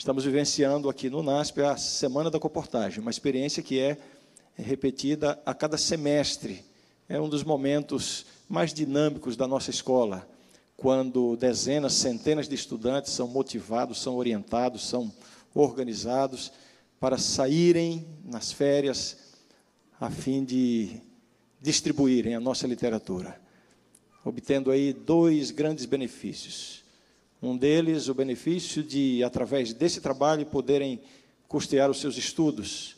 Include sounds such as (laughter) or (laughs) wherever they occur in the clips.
Estamos vivenciando aqui no NASP a Semana da Comportagem, uma experiência que é repetida a cada semestre. É um dos momentos mais dinâmicos da nossa escola, quando dezenas, centenas de estudantes são motivados, são orientados, são organizados para saírem nas férias a fim de distribuírem a nossa literatura, obtendo aí dois grandes benefícios. Um deles, o benefício de, através desse trabalho, poderem custear os seus estudos.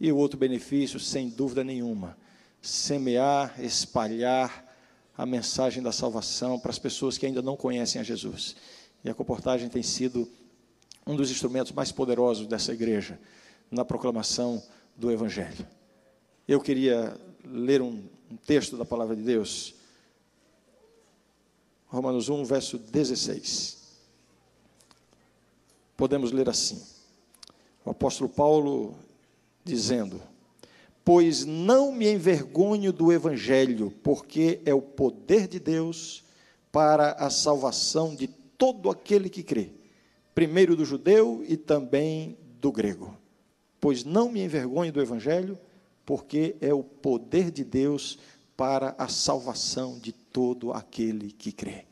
E o outro benefício, sem dúvida nenhuma, semear, espalhar a mensagem da salvação para as pessoas que ainda não conhecem a Jesus. E a comportagem tem sido um dos instrumentos mais poderosos dessa igreja na proclamação do Evangelho. Eu queria ler um, um texto da palavra de Deus. Romanos 1, verso 16 podemos ler assim: o apóstolo Paulo dizendo: Pois não me envergonho do evangelho, porque é o poder de Deus para a salvação de todo aquele que crê, primeiro do judeu e também do grego. Pois não me envergonho do evangelho, porque é o poder de Deus para a salvação de todo aquele que crê.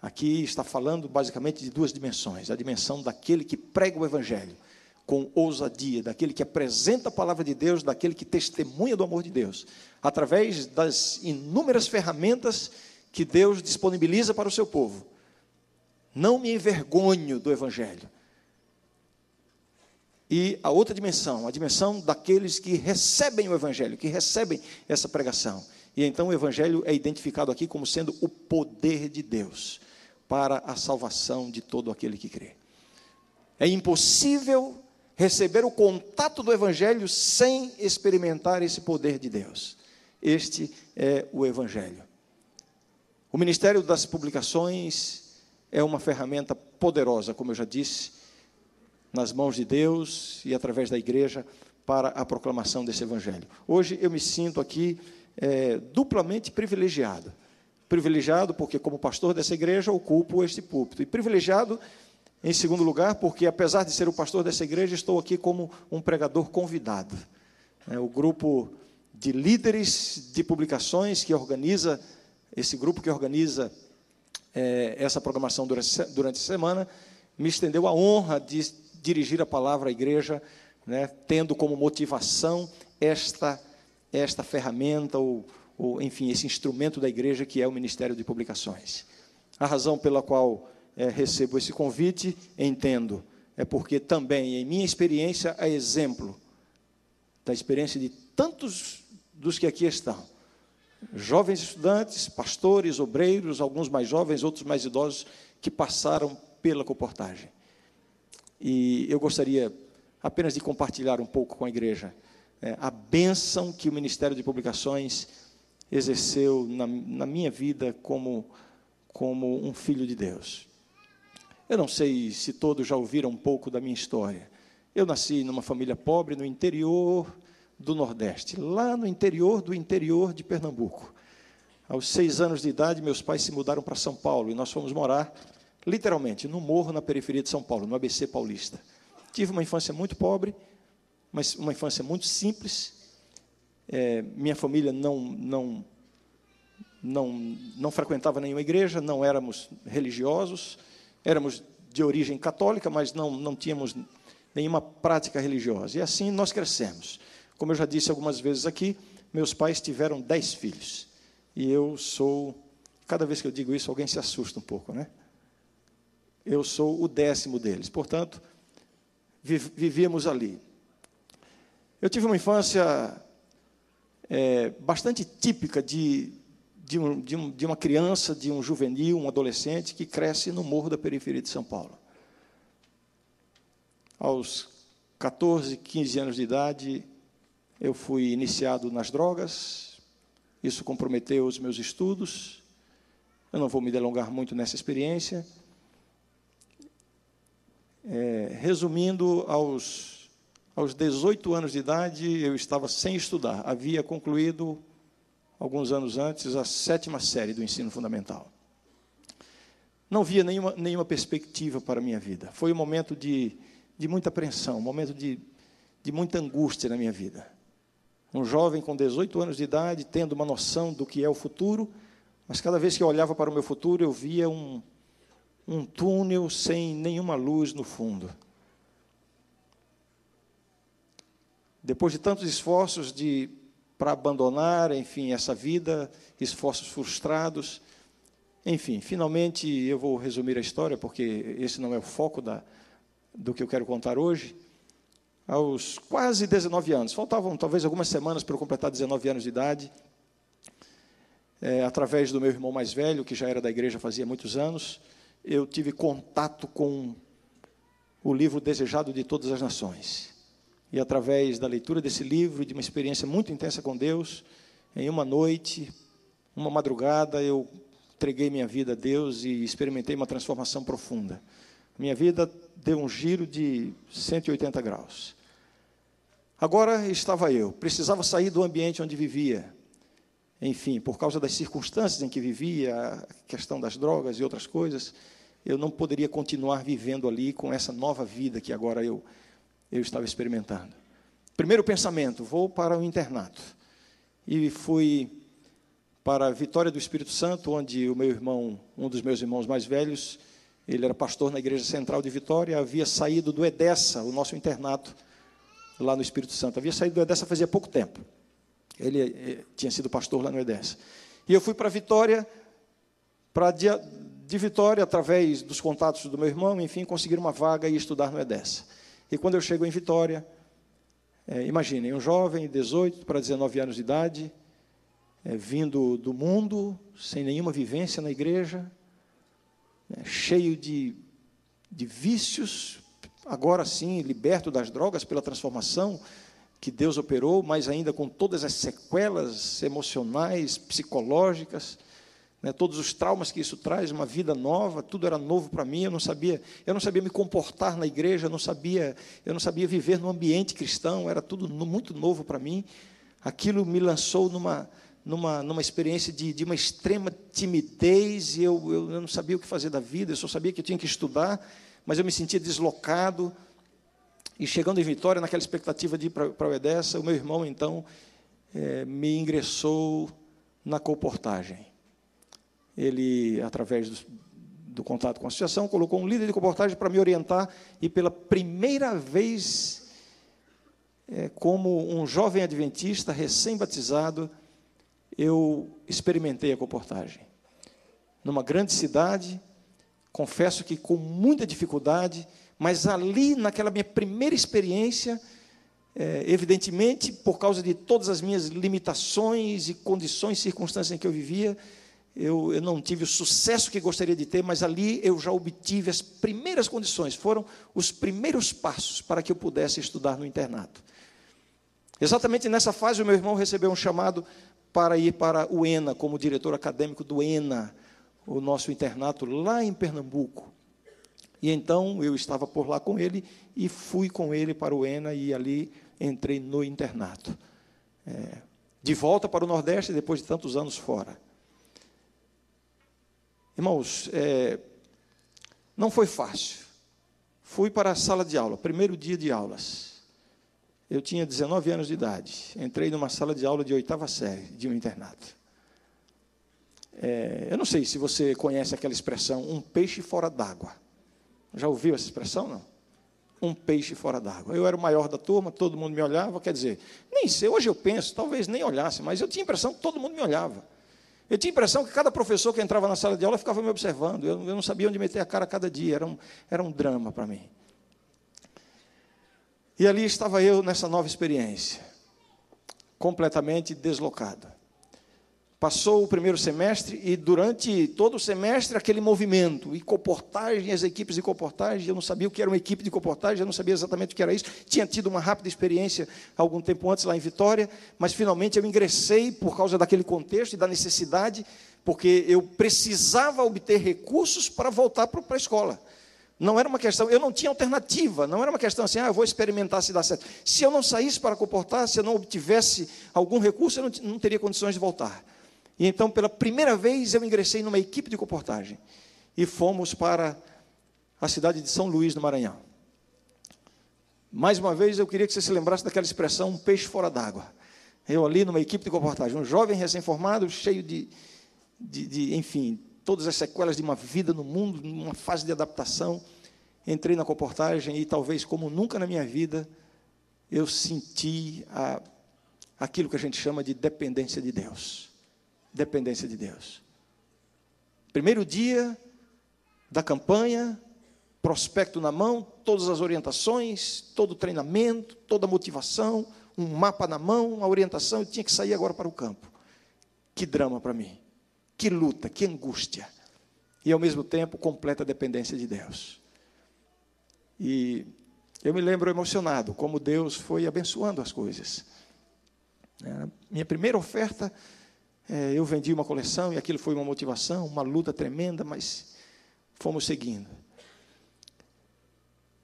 Aqui está falando basicamente de duas dimensões: a dimensão daquele que prega o Evangelho com ousadia, daquele que apresenta a palavra de Deus, daquele que testemunha do amor de Deus, através das inúmeras ferramentas que Deus disponibiliza para o seu povo. Não me envergonho do Evangelho. E a outra dimensão, a dimensão daqueles que recebem o Evangelho, que recebem essa pregação. E então o Evangelho é identificado aqui como sendo o poder de Deus para a salvação de todo aquele que crê. É impossível receber o contato do Evangelho sem experimentar esse poder de Deus. Este é o Evangelho. O Ministério das Publicações é uma ferramenta poderosa, como eu já disse, nas mãos de Deus e através da igreja para a proclamação desse Evangelho. Hoje eu me sinto aqui é, duplamente privilegiado Privilegiado porque, como pastor dessa igreja, ocupo este púlpito. E privilegiado, em segundo lugar, porque, apesar de ser o pastor dessa igreja, estou aqui como um pregador convidado. É, o grupo de líderes de publicações que organiza, esse grupo que organiza é, essa programação durante, durante a semana, me estendeu a honra de dirigir a palavra à igreja, né, tendo como motivação esta, esta ferramenta, ou ou, enfim, esse instrumento da igreja que é o Ministério de Publicações. A razão pela qual é, recebo esse convite, entendo, é porque também, em minha experiência, é exemplo da experiência de tantos dos que aqui estão. Jovens estudantes, pastores, obreiros, alguns mais jovens, outros mais idosos, que passaram pela comportagem. E eu gostaria apenas de compartilhar um pouco com a igreja é, a bênção que o Ministério de Publicações exerceu na, na minha vida como, como um filho de Deus. Eu não sei se todos já ouviram um pouco da minha história. Eu nasci numa família pobre no interior do Nordeste, lá no interior do interior de Pernambuco. Aos seis anos de idade, meus pais se mudaram para São Paulo e nós fomos morar, literalmente, no morro na periferia de São Paulo, no ABC Paulista. Tive uma infância muito pobre, mas uma infância muito simples, é, minha família não, não, não, não frequentava nenhuma igreja, não éramos religiosos, éramos de origem católica, mas não, não tínhamos nenhuma prática religiosa. E assim nós crescemos. Como eu já disse algumas vezes aqui, meus pais tiveram dez filhos. E eu sou, cada vez que eu digo isso, alguém se assusta um pouco, né? Eu sou o décimo deles. Portanto, vivíamos ali. Eu tive uma infância é, bastante típica de, de, um, de, um, de uma criança, de um juvenil, um adolescente que cresce no morro da periferia de São Paulo. Aos 14, 15 anos de idade, eu fui iniciado nas drogas, isso comprometeu os meus estudos. Eu não vou me delongar muito nessa experiência. É, resumindo, aos aos 18 anos de idade, eu estava sem estudar. Havia concluído, alguns anos antes, a sétima série do ensino fundamental. não via nenhuma, nenhuma perspectiva para a minha vida. Foi um momento de, de muita apreensão, um momento de, de muita angústia na minha vida. Um jovem com 18 anos de idade, tendo uma noção do que é o futuro, mas cada vez que eu olhava para o meu futuro, eu via um, um túnel sem nenhuma luz no fundo. Depois de tantos esforços de para abandonar, enfim, essa vida, esforços frustrados, enfim, finalmente eu vou resumir a história, porque esse não é o foco da, do que eu quero contar hoje. Aos quase 19 anos, faltavam talvez algumas semanas para eu completar 19 anos de idade, é, através do meu irmão mais velho, que já era da igreja fazia muitos anos, eu tive contato com o livro Desejado de Todas as Nações. E através da leitura desse livro e de uma experiência muito intensa com Deus, em uma noite, uma madrugada, eu entreguei minha vida a Deus e experimentei uma transformação profunda. Minha vida deu um giro de 180 graus. Agora estava eu, precisava sair do ambiente onde vivia, enfim, por causa das circunstâncias em que vivia, a questão das drogas e outras coisas, eu não poderia continuar vivendo ali com essa nova vida que agora eu, eu estava experimentando. Primeiro pensamento: vou para o internato. E fui para a Vitória do Espírito Santo, onde o meu irmão, um dos meus irmãos mais velhos, ele era pastor na Igreja Central de Vitória, havia saído do Edessa, o nosso internato, lá no Espírito Santo. Havia saído do Edessa fazia pouco tempo. Ele eh, tinha sido pastor lá no Edessa. E eu fui para Vitória, para de, de Vitória, através dos contatos do meu irmão, enfim, conseguir uma vaga e estudar no Edessa. E quando eu chego em Vitória, é, imaginem, um jovem, 18 para 19 anos de idade, é, vindo do mundo, sem nenhuma vivência na igreja, é, cheio de, de vícios, agora sim liberto das drogas pela transformação que Deus operou, mas ainda com todas as sequelas emocionais, psicológicas, né, todos os traumas que isso traz, uma vida nova, tudo era novo para mim, eu não sabia, eu não sabia me comportar na igreja, eu não sabia, eu não sabia viver no ambiente cristão, era tudo muito novo para mim. Aquilo me lançou numa numa, numa experiência de, de uma extrema timidez, e eu, eu, eu não sabia o que fazer da vida, eu só sabia que eu tinha que estudar, mas eu me sentia deslocado, e chegando em Vitória, naquela expectativa de ir para o Edessa, o meu irmão, então, é, me ingressou na comportagem. Ele, através do, do, contato com a associação, colocou um líder de comportagem para me orientar, e pela primeira vez, é, como um jovem adventista, recém-batizado, eu experimentei a comportagem. Numa grande cidade, confesso que com muita dificuldade, mas ali, naquela minha primeira experiência, é, evidentemente, por causa de todas as minhas limitações e condições, circunstâncias em que eu vivia, eu, eu, não tive o sucesso que gostaria de ter, mas ali eu já obtive as primeiras condições, foram os primeiros passos para que eu pudesse estudar no internato. Exatamente nessa fase, o meu irmão recebeu um chamado para ir para o ENA, como diretor acadêmico do ENA, o nosso internato lá em Pernambuco. E então eu estava por lá com ele e fui com ele para o ENA e ali entrei no internato. É, de volta para o Nordeste depois de tantos anos fora. Irmãos, é, não foi fácil. Fui para a sala de aula, primeiro dia de aulas. Eu tinha 19 anos de idade. Entrei numa sala de aula de oitava série de um internato. É, eu não sei se você conhece aquela expressão, um peixe fora d'água. Já ouviu essa expressão, não? Um peixe fora d'água. Eu era o maior da turma, todo mundo me olhava, quer dizer, nem sei, hoje eu penso, talvez nem olhasse, mas eu tinha a impressão que todo mundo me olhava. Eu tinha a impressão que cada professor que entrava na sala de aula ficava me observando. Eu, eu não sabia onde meter a cara cada dia, era um, era um drama para mim. E ali estava eu nessa nova experiência, completamente deslocado. Passou o primeiro semestre e durante todo o semestre aquele movimento e comportagem, as equipes de comportagem, eu não sabia o que era uma equipe de comportagem, eu não sabia exatamente o que era isso. Tinha tido uma rápida experiência algum tempo antes lá em Vitória, mas finalmente eu ingressei por causa daquele contexto e da necessidade, porque eu precisava obter recursos para voltar para a escola. Não era uma questão, eu não tinha alternativa, não era uma questão assim, ah, eu vou experimentar se dá certo. Se eu não saísse para comportar, se eu não obtivesse algum recurso, eu não, não teria condições de voltar. E então, pela primeira vez, eu ingressei numa equipe de comportagem. e fomos para a cidade de São Luís, no Maranhão. Mais uma vez, eu queria que você se lembrasse daquela expressão, um peixe fora d'água. Eu ali numa equipe de comportagem, um jovem recém-formado, cheio de, de, de, enfim, todas as sequelas de uma vida no mundo, numa fase de adaptação. Entrei na comportagem e talvez como nunca na minha vida, eu senti a, aquilo que a gente chama de dependência de Deus. Dependência de Deus. Primeiro dia da campanha, prospecto na mão, todas as orientações, todo o treinamento, toda a motivação, um mapa na mão, a orientação, eu tinha que sair agora para o campo. Que drama para mim. Que luta, que angústia. E ao mesmo tempo, completa dependência de Deus. E eu me lembro emocionado como Deus foi abençoando as coisas. É, minha primeira oferta, é, eu vendi uma coleção e aquilo foi uma motivação, uma luta tremenda, mas fomos seguindo.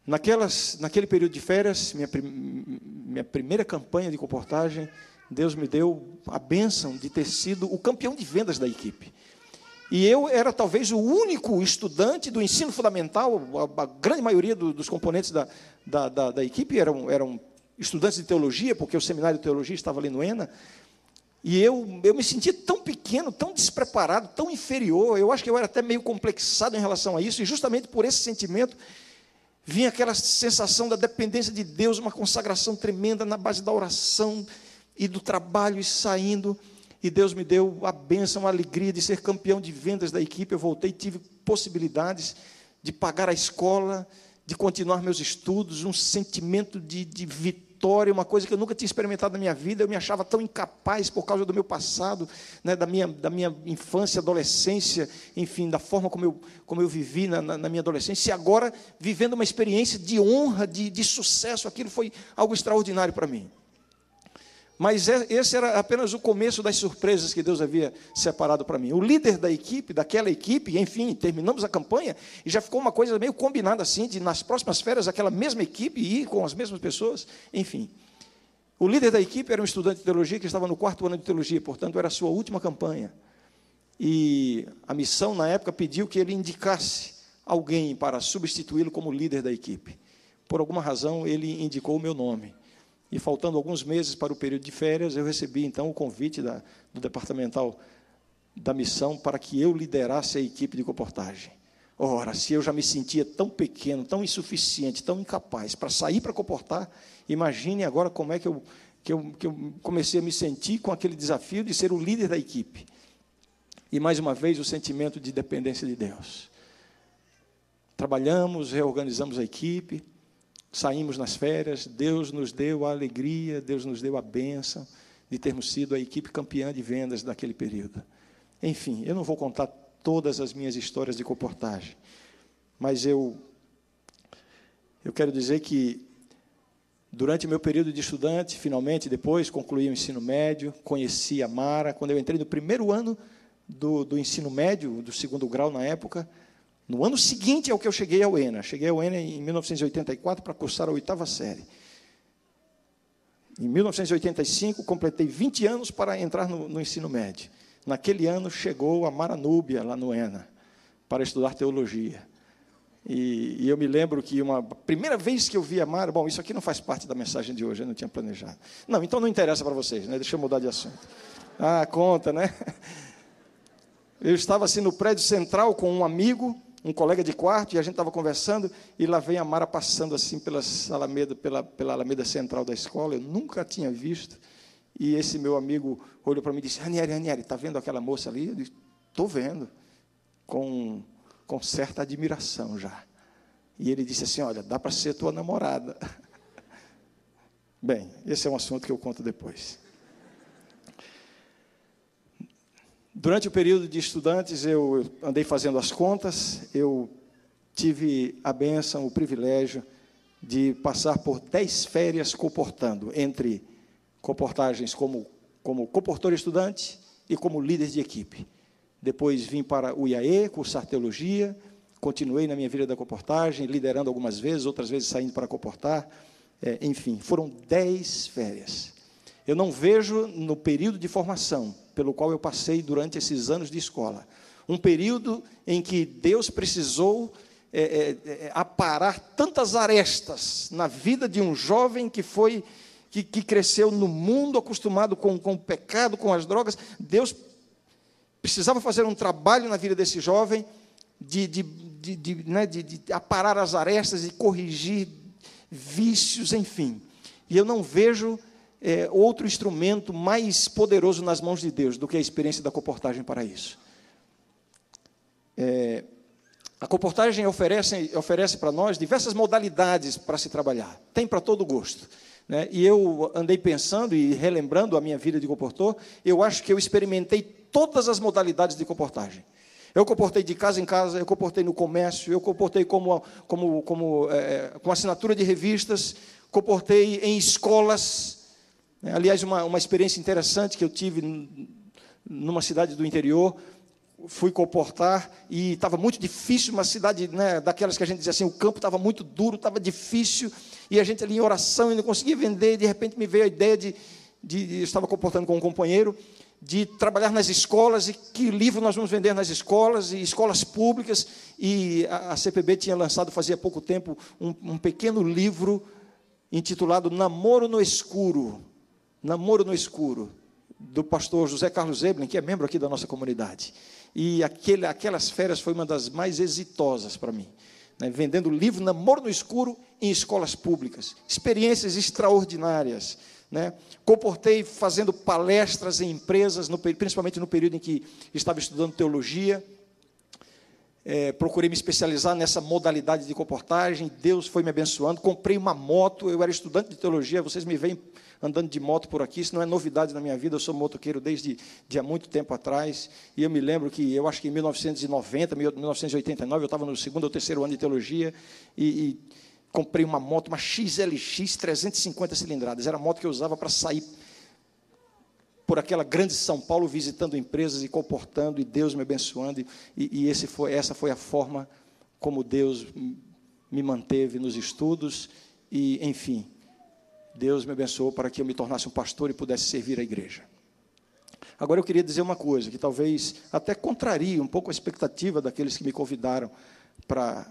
Naquelas, naquele período de férias, minha, minha primeira campanha de comportagem, Deus me deu a bênção de ter sido o campeão de vendas da equipe. E eu era talvez o único estudante do ensino fundamental, a, a grande maioria do, dos componentes da, da, da, da, equipe eram, eram estudantes de teologia, porque o seminário de teologia estava ali no ENA. E eu, eu me sentia tão pequeno, tão despreparado, tão inferior. Eu acho que eu era até meio complexado em relação a isso, e justamente por esse sentimento vinha aquela sensação da dependência de Deus, uma consagração tremenda na base da oração e do trabalho e saindo. E Deus me deu a bênção, a alegria de ser campeão de vendas da equipe. Eu voltei, tive possibilidades de pagar a escola, de continuar meus estudos, um sentimento de, de vitória vitória, uma coisa que eu nunca tinha experimentado na minha vida. Eu me achava tão incapaz por causa do meu passado, né, da, minha, da minha infância, adolescência, enfim, da forma como eu, como eu vivi na, na, na minha adolescência. E agora, vivendo uma experiência de honra, de, de sucesso, aquilo foi algo extraordinário para mim. Mas é, esse era apenas o começo das surpresas que Deus havia separado para mim. O líder da equipe, daquela equipe, enfim, terminamos a campanha e já ficou uma coisa meio combinada assim, de nas próximas férias aquela mesma equipe ir com as mesmas pessoas, enfim. O líder da equipe era um estudante de teologia que estava no quarto ano de teologia, portanto era a sua última campanha. E a missão na época pediu que ele indicasse alguém para substituí-lo como líder da equipe. Por alguma razão ele indicou o meu nome. E faltando alguns meses para o período de férias, eu recebi então o convite da, do departamental da missão para que eu liderasse a equipe de comportagem. Ora, se eu já me sentia tão pequeno, tão insuficiente, tão incapaz para sair para comportar, imagine agora como é que eu, que, eu, que eu comecei a me sentir com aquele desafio de ser o líder da equipe. E mais uma vez o sentimento de dependência de Deus. Trabalhamos, reorganizamos a equipe, saímos nas férias, Deus nos deu a alegria, Deus nos deu a bênção de termos sido a equipe campeã de vendas daquele período. Enfim, eu não vou contar todas as minhas histórias de comportagem, mas eu eu quero dizer que durante meu período de estudante, finalmente depois concluí o ensino médio, conheci a Mara. Quando eu entrei no primeiro ano do, do ensino médio, do segundo grau na época, no ano seguinte ao que eu cheguei ao ENA. Cheguei ao ENA em 1984 para cursar a oitava série. Em 1985, completei 20 anos para entrar no, no ensino médio. Naquele ano, chegou a Mara Núbia, lá no ENA, para estudar teologia. E, e, eu me lembro que uma primeira vez que eu vi a Mara, bom, isso aqui não faz parte da mensagem de hoje, eu não tinha planejado. Não, então não interessa para vocês, né? Deixa eu mudar de assunto. Ah, conta, né? (laughs) Eu estava assim no prédio central com um amigo, um colega de quarto, e a gente estava conversando, e lá vem a Mara passando assim pela Alameda, pela, pela Alameda Central da escola, eu nunca tinha visto. E esse meu amigo olhou para mim e disse: Ranieri, Ranieri, está vendo aquela moça ali? Eu disse: Estou vendo, com, com certa admiração já. E ele disse assim: Olha, dá para ser tua namorada. (laughs) Bem, esse é um assunto que eu conto depois. Durante o período de estudantes, eu andei fazendo as contas, eu tive a benção, o privilégio de passar por dez férias comportando, entre comportagens como, como comportor estudante e como líder de equipe. Depois vim para o IAE, cursar teologia, continuei na minha vida da comportagem, liderando algumas vezes, outras vezes saindo para comportar, é, enfim, foram dez férias. Eu não vejo no período de formação pelo qual eu passei durante esses anos de escola Um período em que Deus precisou é, é, é, aparar tantas arestas na vida de um jovem que foi que, que cresceu no mundo acostumado com, com o pecado, com as drogas. Deus precisava fazer um trabalho na vida desse jovem de, de, de, de, né, de, de aparar as arestas e corrigir vícios, enfim. E eu não vejo é, outro instrumento mais poderoso nas mãos de Deus do que a experiência da comportagem para isso. É, a comportagem oferece, oferece para nós diversas modalidades para se trabalhar, tem para todo gosto. Né? E eu andei pensando e relembrando a minha vida de comportor, eu acho que eu experimentei todas as modalidades de comportagem. Eu comportei de casa em casa, eu comportei no comércio, eu comportei como, como, como é, com assinatura de revistas, comportei em escolas? Aliás, uma, uma experiência interessante que eu tive numa cidade do interior, fui comportar e estava muito difícil, uma cidade né, daquelas que a gente dizia assim, o campo estava muito duro, estava difícil, e a gente ali em oração e não conseguia vender, e de repente me veio a ideia de, de, de eu estava comportando com um companheiro, de trabalhar nas escolas, e que livro nós vamos vender nas escolas, e escolas públicas, e a, a CPB tinha lançado, fazia pouco tempo, um, um pequeno livro intitulado Namoro no Escuro, Namoro no Escuro, do pastor José Carlos Eblin, que é membro aqui da nossa comunidade. E aquele, aquelas férias foi uma das mais exitosas para mim. Né? Vendendo livro Namoro no Escuro em escolas públicas. Experiências extraordinárias. Né? Comportei fazendo palestras em empresas, no, principalmente no período em que estava estudando teologia. É, procurei me especializar nessa modalidade de comportagem. Deus foi me abençoando. Comprei uma moto. Eu era estudante de teologia. Vocês me veem andando de moto por aqui, isso não é novidade na minha vida, eu sou motoqueiro desde de há muito tempo atrás, e eu me lembro que, eu acho que em 1990, 1989, eu estava no segundo ou terceiro ano de teologia, e, e comprei uma moto, uma XLX 350 cilindradas, era a moto que eu usava para sair por aquela grande São Paulo, visitando empresas e comportando, e Deus me abençoando, e, e esse foi, essa foi a forma como Deus me manteve nos estudos, e, enfim, Deus me abençoou para que eu me tornasse um pastor e pudesse servir a igreja. Agora eu queria dizer uma coisa que talvez até contrarie um pouco a expectativa daqueles que me convidaram para,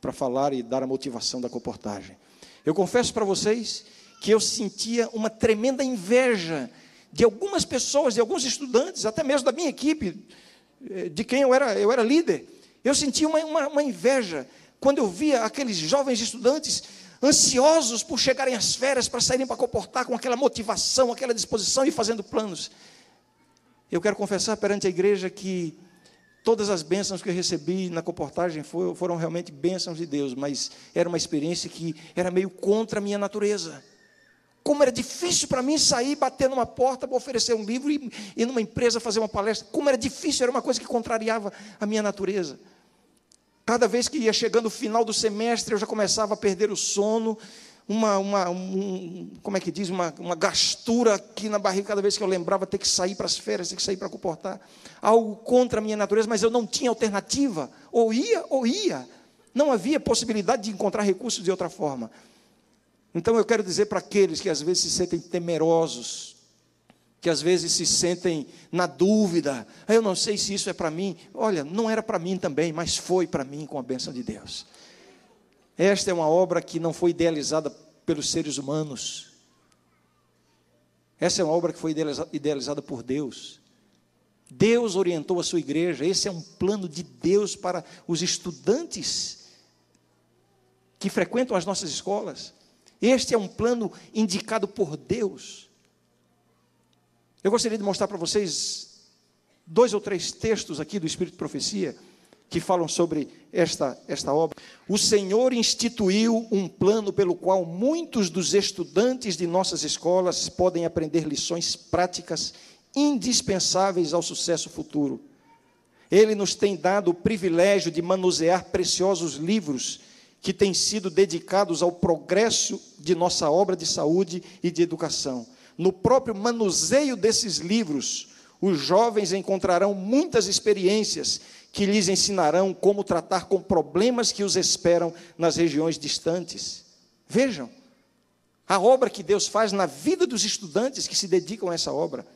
para falar e dar a motivação da comportagem. Eu confesso para vocês que eu sentia uma tremenda inveja de algumas pessoas, de alguns estudantes, até mesmo da minha equipe, eh, de quem eu era, eu era líder. Eu sentia uma, uma, uma inveja quando eu via aqueles jovens estudantes ansiosos por chegarem às férias para saírem para comportar com aquela motivação, aquela disposição e fazendo planos. Eu quero confessar perante a igreja que todas as bênçãos que eu recebi na comportagem foram realmente bênçãos de Deus, mas era uma experiência que era meio contra a minha natureza. Como era difícil para mim sair, bater numa porta oferecer um livro e ir numa empresa fazer uma palestra. Como era difícil, era uma coisa que contrariava a minha natureza. Cada vez que ia chegando o final do semestre, eu já começava a perder o sono, uma, uma um, como é que diz, uma, uma gastura aqui na barriga, cada vez que eu lembrava ter que sair para as férias, ter que sair para comportar. Algo contra a minha natureza, mas eu não tinha alternativa. Ou ia, ou ia. Não havia possibilidade de encontrar recursos de outra forma. Então eu quero dizer para aqueles que às vezes se sentem temerosos, que às vezes se sentem na dúvida, ah, eu não sei se isso é para mim. Olha, não era para mim também, mas foi para mim com a bênção de Deus. Esta é uma obra que não foi idealizada pelos seres humanos. Essa é uma obra que foi idealizada por Deus. Deus orientou a sua igreja, esse é um plano de Deus para os estudantes que frequentam as nossas escolas. Este é um plano indicado por Deus. Eu gostaria de mostrar para vocês dois ou três textos aqui do Espírito de Profecia que falam sobre esta, esta obra. O Senhor instituiu um plano pelo qual muitos dos estudantes de nossas escolas podem aprender lições práticas indispensáveis ao sucesso futuro. Ele nos tem dado o privilégio de manusear preciosos livros que têm sido dedicados ao progresso de nossa obra de saúde e de educação no próprio manuseio desses livros, os jovens encontrarão muitas experiências que lhes ensinarão como tratar com problemas que os esperam nas regiões distantes. Vejam, a obra que Deus faz na vida dos estudantes que se dedicam a essa obra.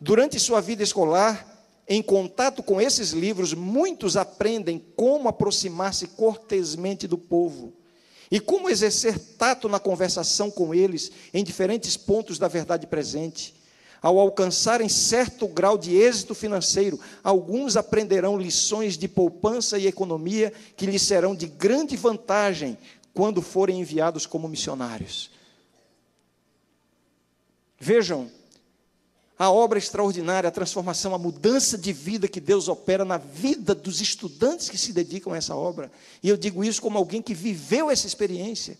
Durante sua vida escolar, em contato com esses livros, muitos aprendem como aproximar-se cortesmente do povo e como exercer tato na conversação com eles em diferentes pontos da verdade presente. Ao alcançarem certo grau de êxito financeiro, alguns aprenderão lições de poupança e economia que lhes serão de grande vantagem quando forem enviados como missionários. Vejam a obra extraordinária, a transformação, a mudança de vida que Deus opera na vida dos estudantes que se dedicam a essa obra. E eu digo isso como alguém que viveu essa experiência.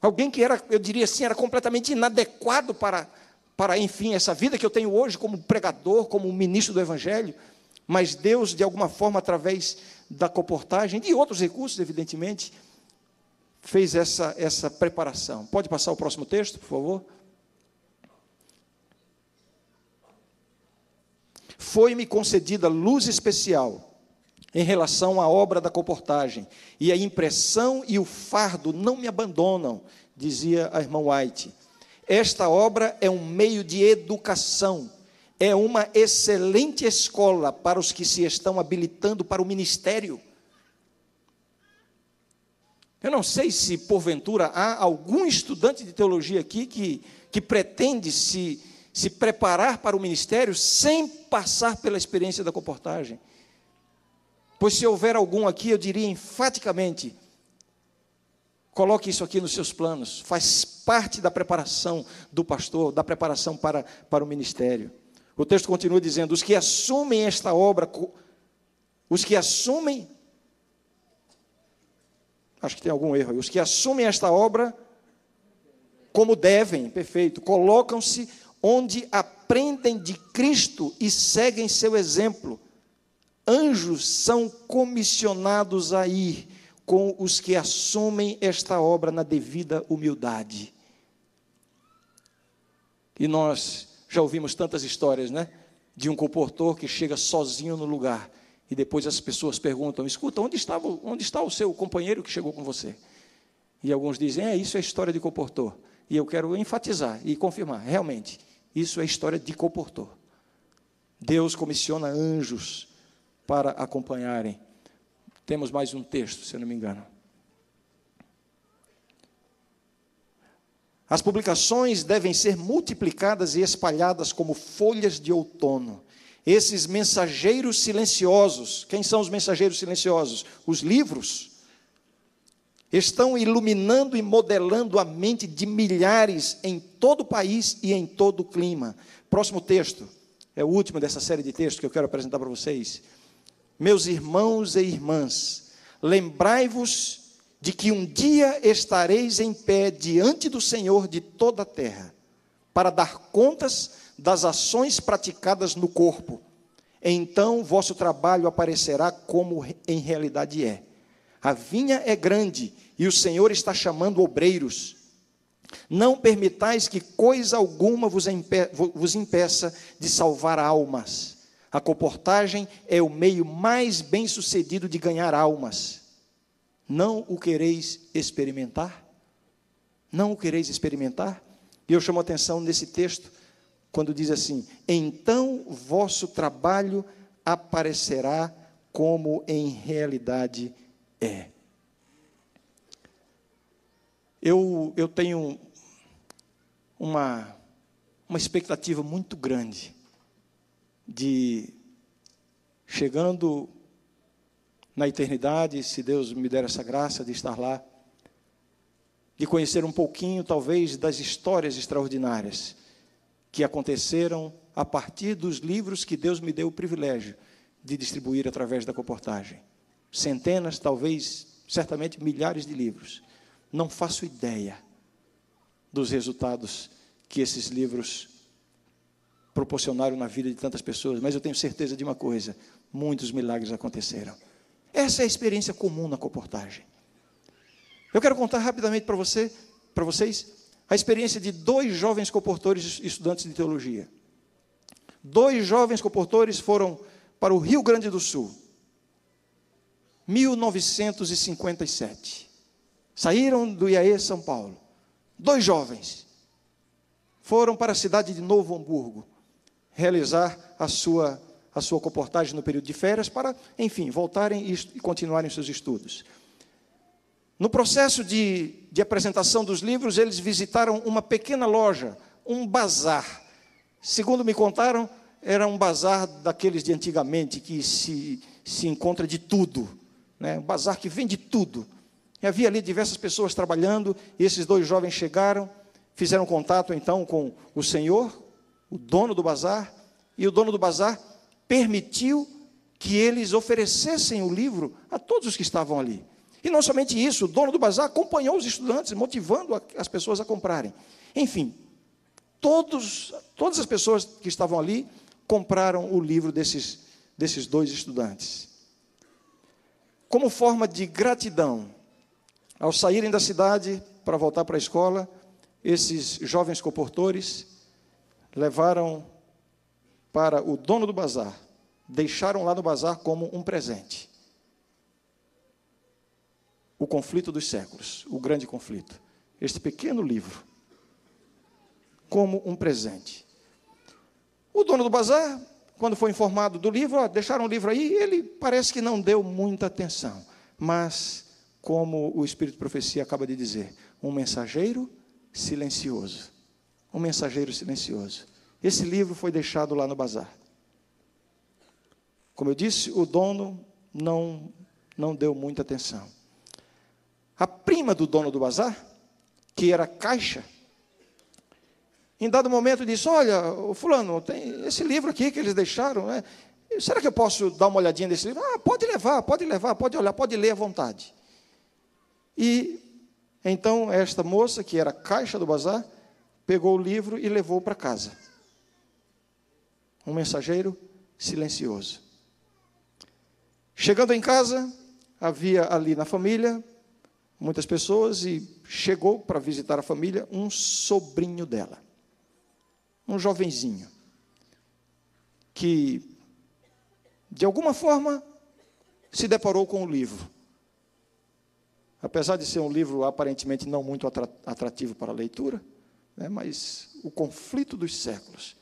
Alguém que era, eu diria assim, era completamente inadequado para, para, enfim, essa vida que eu tenho hoje como pregador, como ministro do Evangelho. Mas Deus, de alguma forma, através da comportagem, e outros recursos, evidentemente, fez essa, essa preparação. Pode passar o próximo texto, por favor? Foi-me concedida luz especial em relação à obra da comportagem, e a impressão e o fardo não me abandonam, dizia a irmã White. Esta obra é um meio de educação, é uma excelente escola para os que se estão habilitando para o ministério. Eu não sei se, porventura, há algum estudante de teologia aqui que, que pretende se se preparar para o ministério sem passar pela experiência da comportagem. Pois se houver algum aqui, eu diria enfaticamente: coloque isso aqui nos seus planos, faz parte da preparação do pastor, da preparação para, para o ministério. O texto continua dizendo: os que assumem esta obra, os que assumem, acho que tem algum erro aí, os que assumem esta obra como devem, perfeito, colocam-se onde aprendem de Cristo e seguem seu exemplo. Anjos são comissionados a ir com os que assumem esta obra na devida humildade. E nós já ouvimos tantas histórias, né? De um comportor que chega sozinho no lugar e depois as pessoas perguntam: escuta, onde, estava, onde está o seu companheiro que chegou com você? E alguns dizem: é, isso é história de comportor. E eu quero enfatizar e confirmar: realmente, isso é história de comportor. Deus comissiona anjos para acompanharem. Temos mais um texto, se eu não me engano. As publicações devem ser multiplicadas e espalhadas como folhas de outono. Esses mensageiros silenciosos, quem são os mensageiros silenciosos? Os livros estão iluminando e modelando a mente de milhares em todo o país e em todo o clima. Próximo texto, é o último dessa série de textos que eu quero apresentar para vocês. Meus irmãos e irmãs, lembrai-vos de que um dia estareis em pé diante do Senhor de toda a terra, para dar contas das ações praticadas no corpo. Então vosso trabalho aparecerá como em realidade é a vinha é grande e o Senhor está chamando obreiros. Não permitais que coisa alguma vos, impe vos impeça de salvar almas. A comportagem é o meio mais bem sucedido de ganhar almas. Não o quereis experimentar? Não o quereis experimentar? E eu chamo atenção nesse texto, quando diz assim: Então vosso trabalho aparecerá como em realidade é. Eu, eu tenho uma, uma expectativa muito grande de, chegando na eternidade, se Deus me der essa graça de estar lá, de conhecer um pouquinho, talvez, das histórias extraordinárias que aconteceram a partir dos livros que Deus me deu o privilégio de distribuir através da comportagem centenas, talvez, certamente milhares de livros. Não faço ideia dos resultados que esses livros proporcionaram na vida de tantas pessoas, mas eu tenho certeza de uma coisa: muitos milagres aconteceram. Essa é a experiência comum na comportagem. Eu quero contar rapidamente para você, para vocês, a experiência de dois jovens comportores estudantes de teologia. Dois jovens comportores foram para o Rio Grande do Sul 1957. Saíram do IAE São Paulo. Dois jovens foram para a cidade de Novo Hamburgo realizar a sua, a sua comportagem no período de férias para, enfim, voltarem e continuarem seus estudos. No processo de, de apresentação dos livros, eles visitaram uma pequena loja, um bazar. Segundo me contaram, era um bazar daqueles de antigamente, que se, se encontra de tudo. Né? Um bazar que vende tudo. E havia ali diversas pessoas trabalhando, e esses dois jovens chegaram, fizeram contato então com o senhor, o dono do bazar, e o dono do bazar permitiu que eles oferecessem o livro a todos os que estavam ali. E não somente isso, o dono do bazar acompanhou os estudantes, motivando as pessoas a comprarem. Enfim, todos, todas as pessoas que estavam ali compraram o livro desses, desses dois estudantes. Como forma de gratidão, ao saírem da cidade para voltar para a escola, esses jovens comportores levaram para o dono do bazar, deixaram lá no bazar como um presente. O conflito dos séculos, o grande conflito. Este pequeno livro, como um presente. O dono do bazar, quando foi informado do livro, ó, deixaram o livro aí, ele parece que não deu muita atenção. Mas, como o Espírito de Profecia acaba de dizer, um mensageiro silencioso. Um mensageiro silencioso. Esse livro foi deixado lá no bazar. Como eu disse, o dono não, não deu muita atenção. A prima do dono do bazar, que era caixa, em dado momento disse: Olha, Fulano, tem esse livro aqui que eles deixaram, né? será que eu posso dar uma olhadinha nesse livro? Ah, pode levar, pode levar, pode olhar, pode ler à vontade. E então esta moça, que era caixa do bazar, pegou o livro e levou para casa. Um mensageiro silencioso. Chegando em casa, havia ali na família muitas pessoas e chegou para visitar a família um sobrinho dela um jovenzinho que, de alguma forma, se deparou com o livro. Apesar de ser um livro aparentemente não muito atrativo para a leitura, né, mas o conflito dos séculos.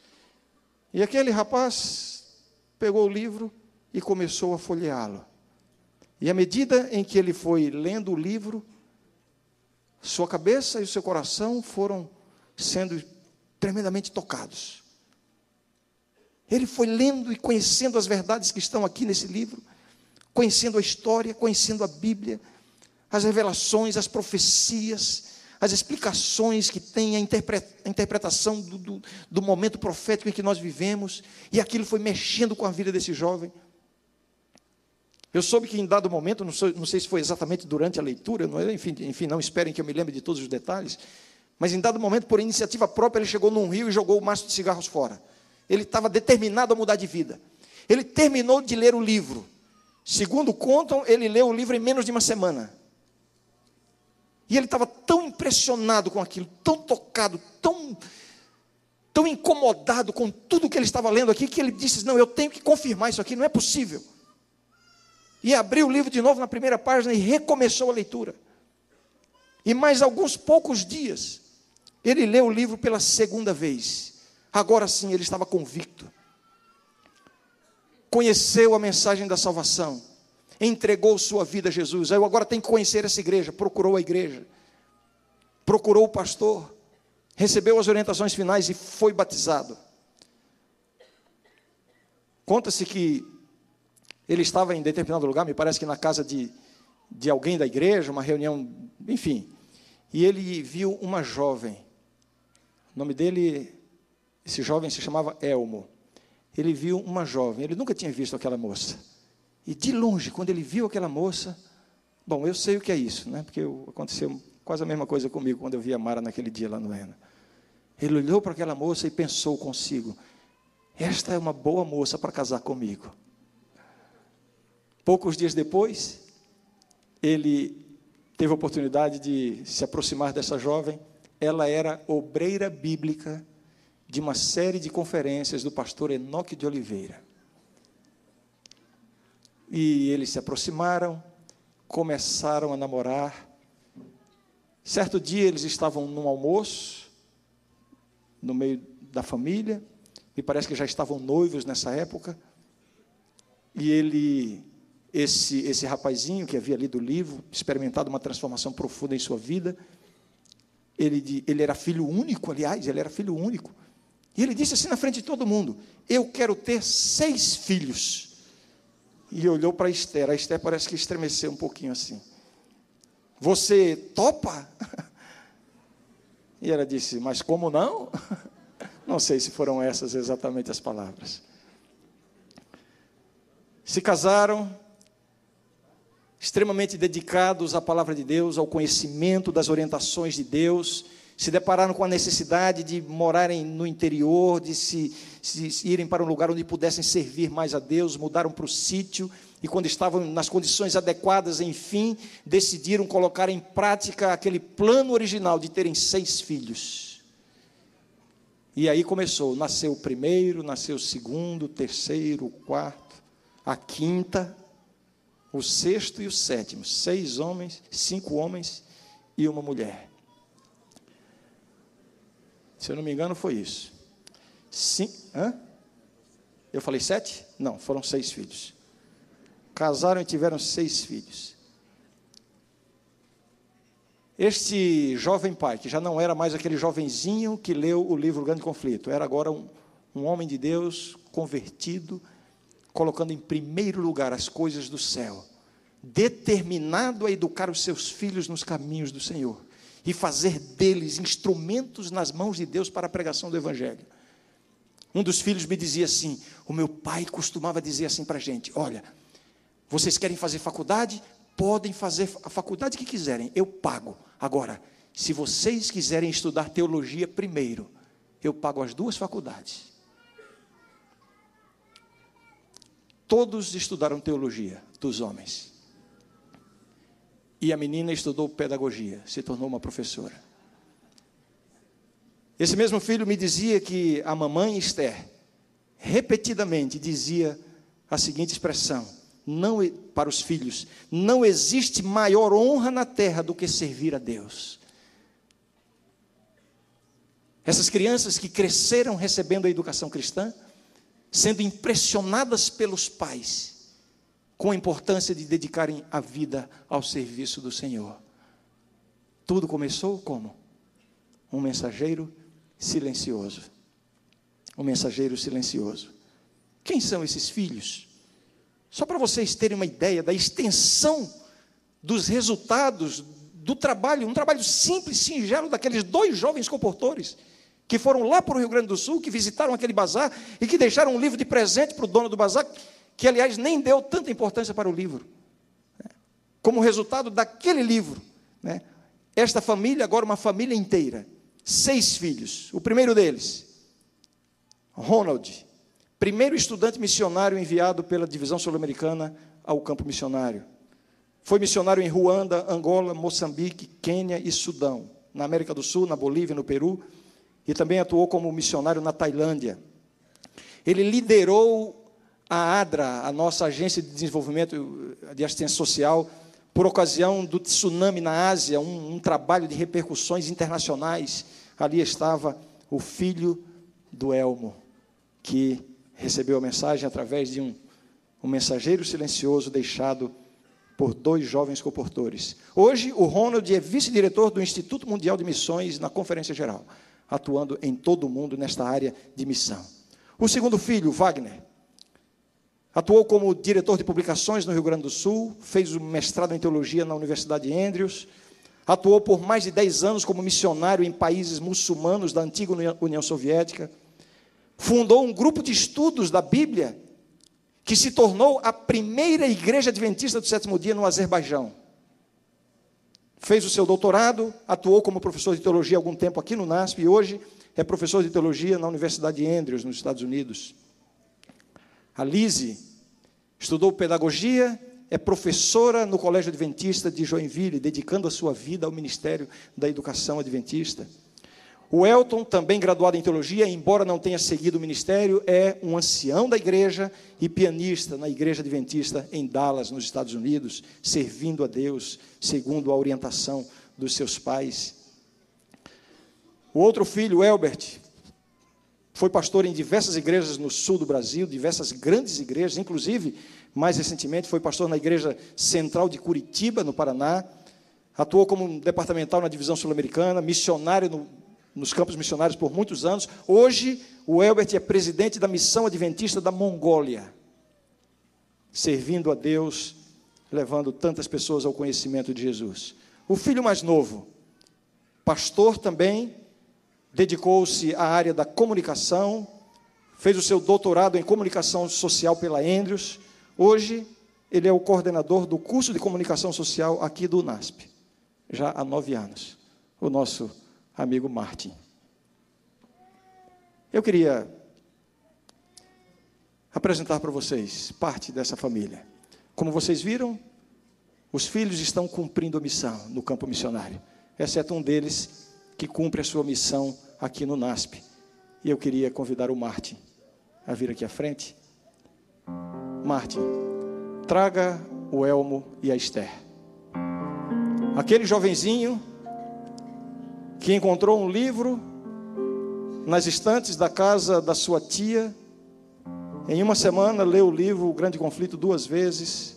E aquele rapaz pegou o livro e começou a folheá-lo. E à medida em que ele foi lendo o livro, sua cabeça e o seu coração foram sendo tremendamente tocados. Ele foi lendo e conhecendo as verdades que estão aqui nesse livro, conhecendo a história, conhecendo a Bíblia, as revelações, as profecias, as explicações que tem, a, interpretação do, do, do, momento profético em que nós vivemos, e aquilo foi mexendo com a vida desse jovem. Eu soube que em dado momento, não sei, não sei se foi exatamente durante a leitura, não, enfim, enfim, não esperem que eu me lembre de todos os detalhes, mas em dado momento, por iniciativa própria, ele chegou num rio e jogou o maço de cigarros fora. Ele estava determinado a mudar de vida. Ele terminou de ler o livro. Segundo contam, ele leu o livro em menos de uma semana. E ele estava tão impressionado com aquilo, tão tocado, tão, tão incomodado com tudo que ele estava lendo aqui, que ele disse: Não, eu tenho que confirmar isso aqui, não é possível. E abriu o livro de novo na primeira página e recomeçou a leitura. E mais alguns poucos dias, ele leu o livro pela segunda vez. Agora sim, ele estava convicto. Conheceu a mensagem da salvação. Entregou sua vida a Jesus. Eu agora tenho que conhecer essa igreja. Procurou a igreja. Procurou o pastor. Recebeu as orientações finais e foi batizado. Conta-se que ele estava em determinado lugar, me parece que na casa de, de alguém da igreja, uma reunião, enfim. E ele viu uma jovem o nome dele, esse jovem se chamava Elmo. Ele viu uma jovem, ele nunca tinha visto aquela moça. E de longe, quando ele viu aquela moça, bom, eu sei o que é isso, né? Porque aconteceu quase a mesma coisa comigo quando eu vi a Mara naquele dia lá no Ena. Ele olhou para aquela moça e pensou consigo: esta é uma boa moça para casar comigo. Poucos dias depois, ele teve a oportunidade de se aproximar dessa jovem ela era obreira bíblica de uma série de conferências do pastor Enoque de Oliveira. E eles se aproximaram, começaram a namorar. Certo dia eles estavam num almoço, no meio da família, me parece que já estavam noivos nessa época, E ele, esse, esse rapazinho que havia lido o livro, experimentado uma transformação profunda em sua vida, ele, ele era filho único, aliás, ele era filho único. E ele disse assim na frente de todo mundo: Eu quero ter seis filhos. E olhou para Esther. A Esther parece que estremeceu um pouquinho assim. Você topa? (laughs) E ela disse: Mas como não? (laughs) Não sei se foram essas exatamente as palavras. Se casaram, extremamente dedicados à palavra de Deus, ao conhecimento das orientações de Deus, se depararam com a necessidade de morarem no interior, de se, se irem para um lugar onde pudessem servir mais a Deus, mudaram para o sítio e, quando estavam nas condições adequadas, enfim, decidiram colocar em prática aquele plano original de terem seis filhos. E aí começou: nasceu o primeiro, nasceu o segundo, o terceiro, o quarto, a quinta, o sexto e o sétimo. Seis homens, cinco homens e uma mulher. Se eu não me engano, foi isso. Sim, hã? Eu falei sete? Não, foram seis filhos. Casaram e tiveram seis filhos. Este jovem pai, que já não era mais aquele jovenzinho que leu o livro Grande Conflito, era agora um, um homem de Deus convertido, colocando em primeiro lugar as coisas do céu, determinado a educar os seus filhos nos caminhos do Senhor e fazer deles instrumentos nas mãos de Deus para a pregação do Evangelho. Um dos filhos me dizia assim: o meu pai costumava dizer assim para a gente: olha, vocês querem fazer faculdade? Podem fazer a faculdade que quiserem, eu pago. Agora, se vocês quiserem estudar teologia primeiro, eu pago as duas faculdades. Todos estudaram teologia, dos homens. E a menina estudou pedagogia, se tornou uma professora. Esse mesmo filho me dizia que a mamãe Esther, repetidamente, dizia a seguinte expressão não, para os filhos: não existe maior honra na terra do que servir a Deus. Essas crianças que cresceram recebendo a educação cristã, sendo impressionadas pelos pais, com a importância de dedicarem a vida ao serviço do Senhor. Tudo começou como? Um mensageiro silencioso. Um mensageiro silencioso. Quem são esses filhos? Só para vocês terem uma ideia da extensão dos resultados do trabalho, um trabalho simples, singelo daqueles dois jovens comportores que foram lá para o Rio Grande do Sul, que visitaram aquele bazar e que deixaram um livro de presente para o dono do bazar, que aliás nem deu tanta importância para o livro. Como resultado daquele livro, né? esta família, agora uma família inteira, seis filhos. O primeiro deles, Ronald, primeiro estudante missionário enviado pela divisão sul-americana ao campo missionário. Foi missionário em Ruanda, Angola, Moçambique, Quênia e Sudão, na América do Sul, na Bolívia, no Peru, e também atuou como missionário na Tailândia. Ele liderou a ADRA, a nossa agência de desenvolvimento de assistência social, por ocasião do tsunami na Ásia, um, um trabalho de repercussões internacionais. Ali estava o filho do Elmo, que recebeu a mensagem através de um, um mensageiro silencioso deixado por dois jovens comportores. Hoje, o Ronald é vice-diretor do Instituto Mundial de Missões na Conferência Geral, atuando em todo o mundo nesta área de missão. O segundo filho, Wagner, Atuou como diretor de publicações no Rio Grande do Sul, fez o mestrado em teologia na Universidade de Andrews, atuou por mais de 10 anos como missionário em países muçulmanos da antiga União Soviética, fundou um grupo de estudos da Bíblia que se tornou a primeira igreja adventista do sétimo dia no Azerbaijão. Fez o seu doutorado, atuou como professor de teologia algum tempo aqui no NASP e hoje é professor de teologia na Universidade de Andrews, nos Estados Unidos. A Lise estudou pedagogia, é professora no Colégio Adventista de Joinville, dedicando a sua vida ao ministério da educação adventista. O Elton, também graduado em teologia, embora não tenha seguido o ministério, é um ancião da igreja e pianista na igreja adventista em Dallas, nos Estados Unidos, servindo a Deus segundo a orientação dos seus pais. O outro filho, Elbert, Foi pastor em diversas igrejas no sul do Brasil, diversas grandes igrejas, inclusive, mais recentemente, foi pastor na Igreja Central de Curitiba, no Paraná. Atuou como departamental na divisão sul-americana, missionário no, nos campos missionários por muitos anos. Hoje, o Elbert é presidente da missão adventista da Mongólia, servindo a Deus, levando tantas pessoas ao conhecimento de Jesus. O filho mais novo, pastor também, dedicou-se à área da comunicação, fez o seu doutorado em comunicação social pela Andrews. Hoje, ele é o coordenador do curso de comunicação social aqui do NASP, já há nove anos. O nosso amigo Martin. Eu queria apresentar para vocês parte dessa família. Como vocês viram, os filhos estão cumprindo a missão no campo missionário, exceto um deles que cumpre a sua missão aqui no NASP. E eu queria convidar o Martin a vir aqui à frente. Martin, traga o Elmo e a Esther. Aquele jovenzinho que encontrou um livro nas estantes da casa da sua tia, em uma semana leu o livro O Grande Conflito duas vezes,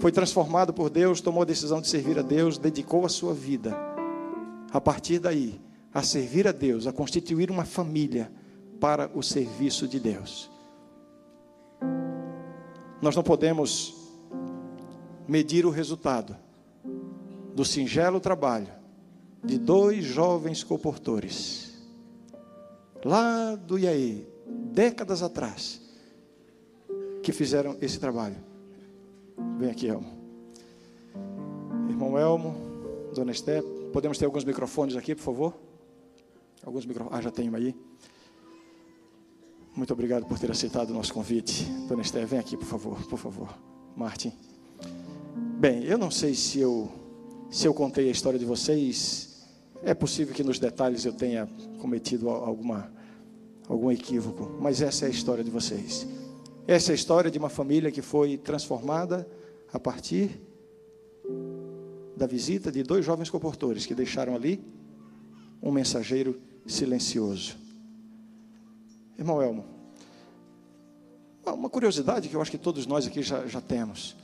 foi transformado por Deus, tomou a decisão de servir a Deus, dedicou a sua vida. A partir daí, a servir a Deus, a constituir uma família para o serviço de Deus. Nós não podemos medir o resultado do singelo trabalho de dois jovens comportores, lá do Iaí, décadas atrás, que fizeram esse trabalho. Vem aqui, Elmo. Irmão Elmo, Dona Esté, podemos ter alguns microfones aqui, por favor? Alguns microfones. Ah, já tenho aí. Muito obrigado por ter aceitado o nosso convite. Dona Esther, vem aqui, por favor, por favor. Martin. Bem, eu não sei se eu se eu contei a história de vocês, é possível que nos detalhes eu tenha cometido alguma algum equívoco, mas essa é a história de vocês. Essa é a história de uma família que foi transformada a partir da visita de dois jovens comportores que deixaram ali um mensageiro silencioso. Irmão Elmo, uma curiosidade que eu acho que todos nós aqui já, já temos.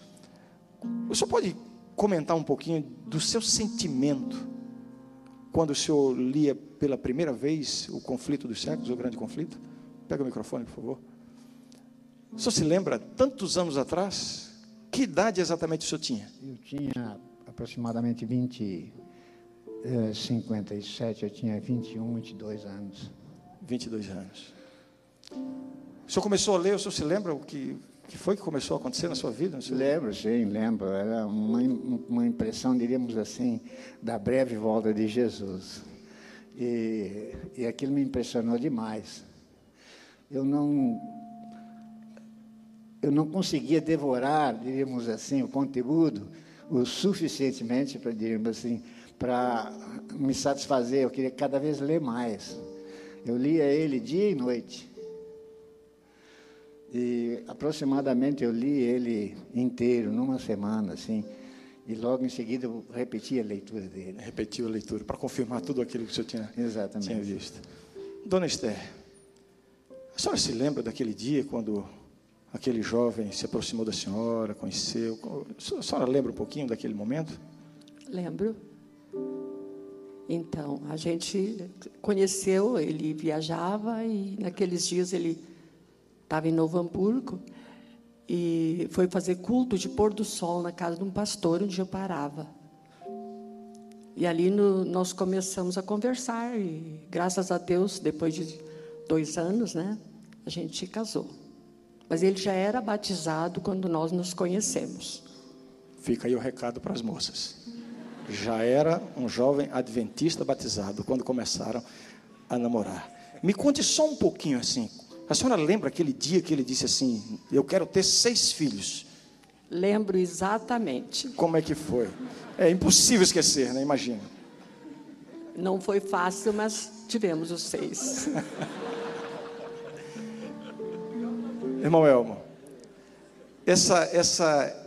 O senhor pode comentar um pouquinho do seu sentimento quando o senhor lia pela primeira vez o conflito dos séculos, o grande conflito? Pega o microfone, por favor. O senhor se lembra, tantos anos atrás, que idade exatamente o senhor tinha? Eu tinha aproximadamente 20, 57, é, eu tinha 21, 22 anos. 22 anos. O senhor começou a ler, o senhor se lembra o que, que foi que começou a acontecer na sua vida? Lembro, sim, lembro. Era uma, uma impressão, diríamos assim, da breve volta de Jesus. E, e aquilo me impressionou demais. Eu não, eu não conseguia devorar, diríamos assim, o conteúdo o suficientemente para, diríamos assim, para me satisfazer. Eu queria cada vez ler mais. Eu lia ele dia e noite. E aproximadamente eu li ele inteiro, numa semana, assim. E logo em seguida eu repeti a leitura dele. Repetiu a leitura, para confirmar tudo aquilo que o senhor tinha, Exatamente. tinha visto. Dona Esther, a senhora se lembra daquele dia quando aquele jovem se aproximou da senhora, conheceu? A senhora lembra um pouquinho daquele momento? Lembro. Então, a gente conheceu, ele viajava e naqueles dias ele estava em Novo Hamburgo e foi fazer culto de pôr do sol na casa de um pastor onde eu parava. E ali no, nós começamos a conversar e graças a Deus, depois de dois anos, né, a gente casou. Mas ele já era batizado quando nós nos conhecemos. Fica aí o recado para as moças já era um jovem adventista batizado quando começaram a namorar. Me conte só um pouquinho assim. A senhora lembra aquele dia que ele disse assim: Eu quero ter seis filhos? Lembro exatamente. Como é que foi? É impossível esquecer, né? Imagina. Não foi fácil, mas tivemos os seis. (laughs) Irmão Elmo, essa, essa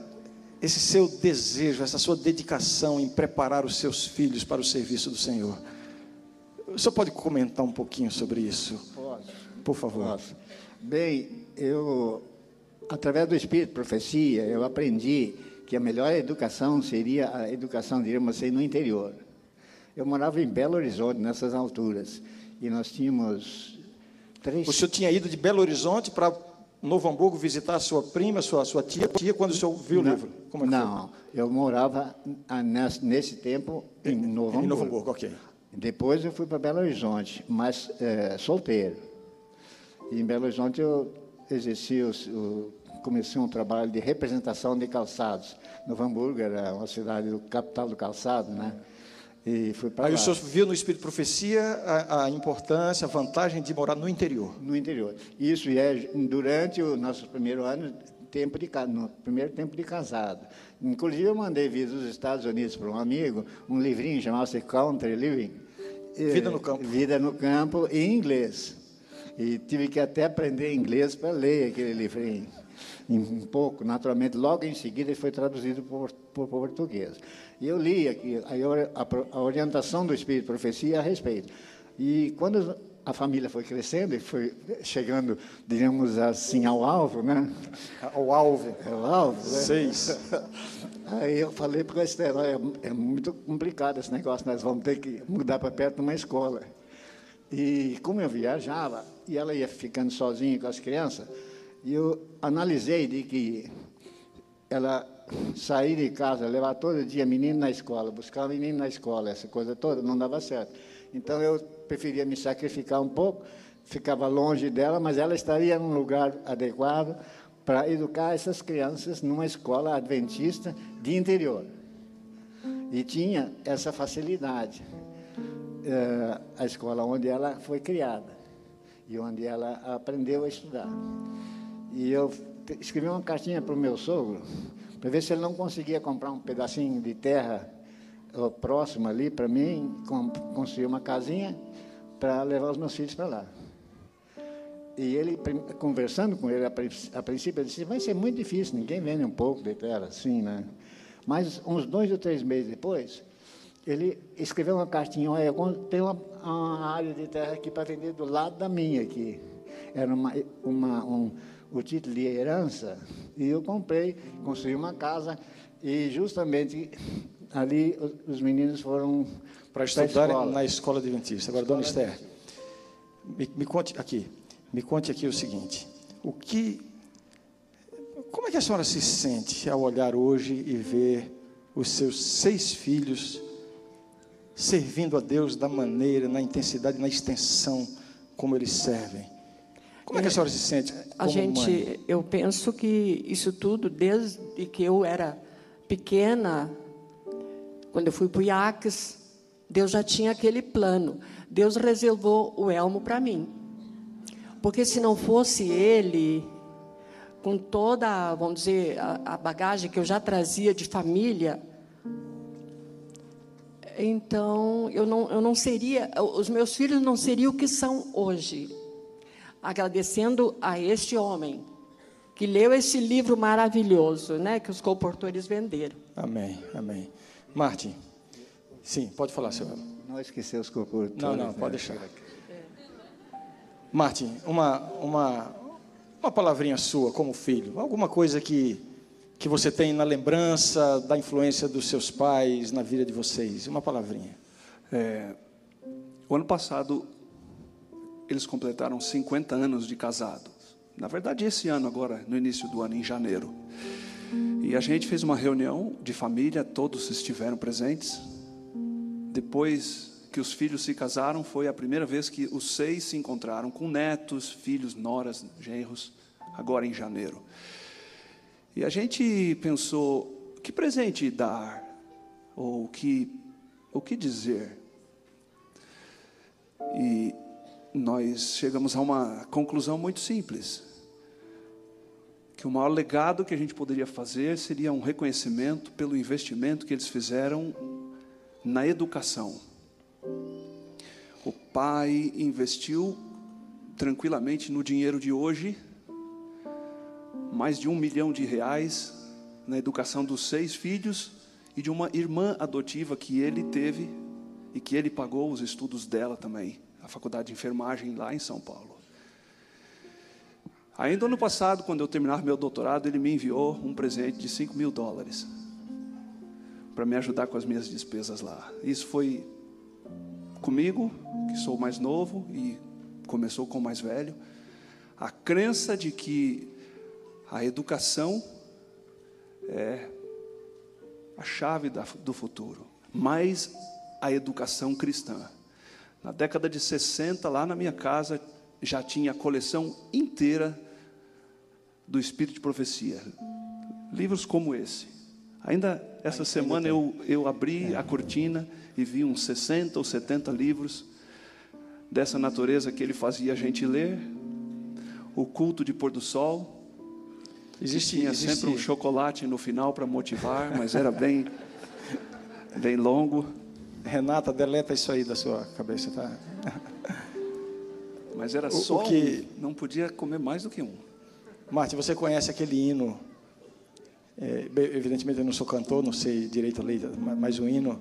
esse seu desejo, essa sua dedicação em preparar os seus filhos para o serviço do Senhor. O senhor pode comentar um pouquinho sobre isso? Posso. Por favor. Posso. Bem, eu, através do Espírito de Profecia, eu aprendi que a melhor educação seria a educação, diríamos assim, no interior. Eu morava em Belo Horizonte, nessas alturas, e nós tínhamos três... O senhor tinha ido de Belo Horizonte para Novo Hamburgo visitar a sua prima, sua, sua tia, tia, quando o senhor viu não, o livro? Como é não, eu morava nesse, nesse tempo em Novo foi? Hamburgo. Em Novo Hamburgo, ok. Depois eu fui para Belo Horizonte, mas é, solteiro. E em Belo Horizonte eu exerci, o, o, comecei um trabalho de representação de calçados. Novo Hamburgo era uma cidade do capital do calçado, né? E fui para Aí lá. o senhor viu no Espírito Profecia a, a, importância, a vantagem de morar no interior. No interior. Isso é durante o nosso primeiro ano, tempo de, no primeiro tempo de casado. Inclusive, eu mandei vir dos Estados Unidos para um amigo um livrinho chamado-se Country Living. Vida no campo. Vida no campo, em inglês. E tive que até aprender inglês para ler aquele livrinho. Um pouco, naturalmente. Logo em seguida, foi traduzido por, por português. E eu li aqui a, a, a orientação do Espírito de Profecia a respeito. E quando a família foi crescendo e foi chegando, digamos assim, ao alvo, né? Ao alvo. Ao alvo, né? Seis. (laughs) Aí eu falei para a Estela, é, é, muito complicado esse negócio, nós vamos ter que mudar para perto de uma escola. E como eu viajava, e ela ia ficando sozinha com as crianças, eu analisei de que ela sair de casa, levar todo dia menino na escola, buscar menino na escola, essa coisa toda, não dava certo. Então eu preferia me sacrificar um pouco, ficava longe dela, mas ela estaria num lugar adequado para educar essas crianças numa escola adventista de interior. E tinha essa facilidade. É, a escola onde ela foi criada e onde ela aprendeu a estudar. E eu escrevi uma cartinha para o meu sogro, para ver se ele não conseguia comprar um pedacinho de terra próximo ali para mim, construir uma casinha para levar os meus filhos para lá. E ele, conversando com ele, a princípio, ele disse: vai ser muito difícil, ninguém vende um pouco de terra assim, né? Mas uns dois ou três meses depois, ele escreveu uma cartinha: olha, tem uma, uma área de terra aqui para vender do lado da minha aqui. Era uma, uma, um, o título de herança, e eu comprei, construí uma casa, e justamente ali os meninos foram para estudar escola. na escola adventista. Agora, dona Esther, me, me, conte aqui, me conte aqui o seguinte: o que, como é que a senhora se sente ao olhar hoje e ver os seus seis filhos servindo a Deus da maneira, na intensidade, na extensão como eles servem? Como é que a senhora se sente? a gente, mãe? eu penso que isso tudo, desde que eu era pequena, quando eu fui para o IACS, Deus já tinha aquele plano. Deus reservou o elmo para mim. Porque se não fosse ele, com toda, vamos dizer, a, a bagagem que eu já trazia de família, então eu não, eu não seria, os meus filhos não seriam o que são hoje. Agradecendo a este homem que leu esse livro maravilhoso, né, que os comportores venderam. Amém, amém. Martin, sim, pode falar, senhor. Não esquecer os comportores. Não, não, pode deixar. Martin, uma, uma, uma palavrinha sua como filho, alguma coisa que, que você tem na lembrança da influência dos seus pais na vida de vocês, uma palavrinha. É, o ano passado, eles completaram 50 anos de casados. Na verdade, esse ano, agora, no início do ano, em janeiro. E a gente fez uma reunião de família, todos estiveram presentes. Depois que os filhos se casaram, foi a primeira vez que os seis se encontraram com netos, filhos, noras, genros, agora em janeiro. E a gente pensou: que presente dar? Ou que, o que dizer? E nós chegamos a uma conclusão muito simples que o maior legado que a gente poderia fazer seria um reconhecimento pelo investimento que eles fizeram na educação. O pai investiu tranquilamente no dinheiro de hoje mais de um milhão de reais na educação dos seis filhos e de uma irmã adotiva que ele teve e que ele pagou os estudos dela também, a faculdade de enfermagem lá em São Paulo. Ainda ano passado, quando eu terminar meu doutorado, ele me enviou um presente de 5 mil dólares para me ajudar com as minhas despesas lá. Isso foi comigo, que sou mais novo e começou com o mais velho, a crença de que a educação é a chave do futuro, mais a educação cristã. Na década de 60, lá na minha casa, já tinha a coleção inteira do Espírito de Profecia. Livros como esse. Ainda essa semana eu, eu abri a cortina e vi uns 60 ou 70 livros dessa natureza que ele fazia a gente ler. O culto de pôr do sol. Existia sempre um chocolate no final para motivar, mas era bem, (laughs) bem longo. Renata, deleta isso aí da sua cabeça, tá? Mas era só o que um, não podia comer mais do que um. Marte, você conhece aquele hino? É, evidentemente eu não sou cantor, não sei direito a letra, mas um hino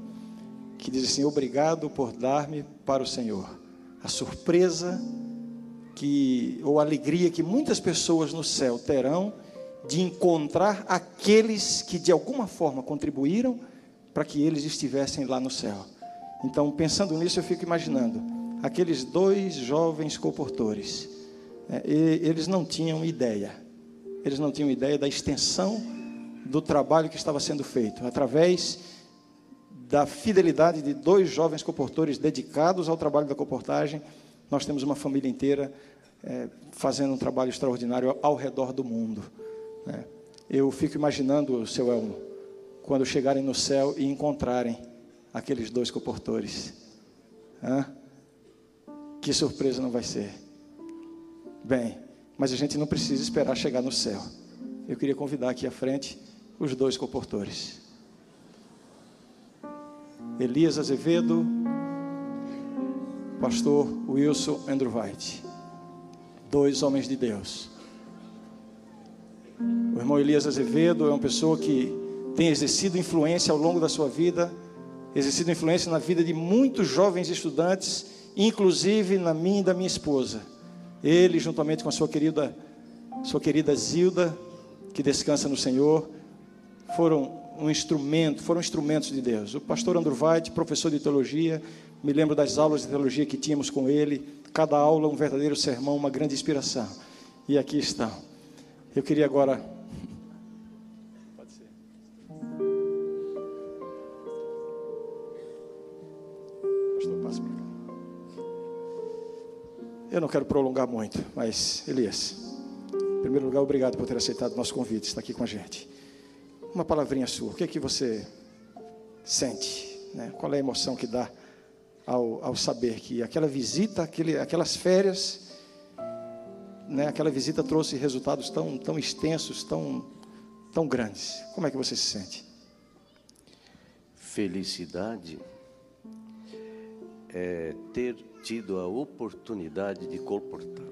que diz assim: Obrigado por dar-me para o Senhor a surpresa que ou a alegria que muitas pessoas no céu terão de encontrar aqueles que de alguma forma contribuíram para que eles estivessem lá no céu. Então, pensando nisso, eu fico imaginando aqueles dois jovens comportores. É, eles não tinham ideia, eles não tinham ideia da extensão do trabalho que estava sendo feito através da fidelidade de dois jovens comportores dedicados ao trabalho da comportagem. Nós temos uma família inteira é, fazendo um trabalho extraordinário ao redor do mundo. Né? Eu fico imaginando, seu Elmo, quando chegarem no céu e encontrarem aqueles dois comportores. Hã? Que surpresa não vai ser. Bem, mas a gente não precisa esperar chegar no céu. Eu queria convidar aqui à frente os dois comportores. Elias Azevedo, pastor Wilson Andrew White. Dois homens de Deus. O irmão Elias Azevedo é uma pessoa que tem exercido influência ao longo da sua vida exercido influência na vida de muitos jovens estudantes, inclusive na minha e da minha esposa. Ele, juntamente com a sua querida, sua querida Zilda, que descansa no Senhor, foram um instrumento, foram instrumentos de Deus. O pastor Andrew White, professor de teologia, me lembro das aulas de teologia que tínhamos com ele, cada aula um verdadeiro sermão, uma grande inspiração. E aqui estão. Eu queria agora Eu não quero prolongar muito, mas Elias, em primeiro lugar, obrigado por ter aceitado o nosso convite, estar aqui com a gente. Uma palavrinha sua, o que é que você sente? Né? Qual é a emoção que dá ao, ao saber que aquela visita, aquele, aquelas férias, né, aquela visita trouxe resultados tão, tão extensos, tão, tão grandes? Como é que você se sente? Felicidade é ter tido a oportunidade de colportar,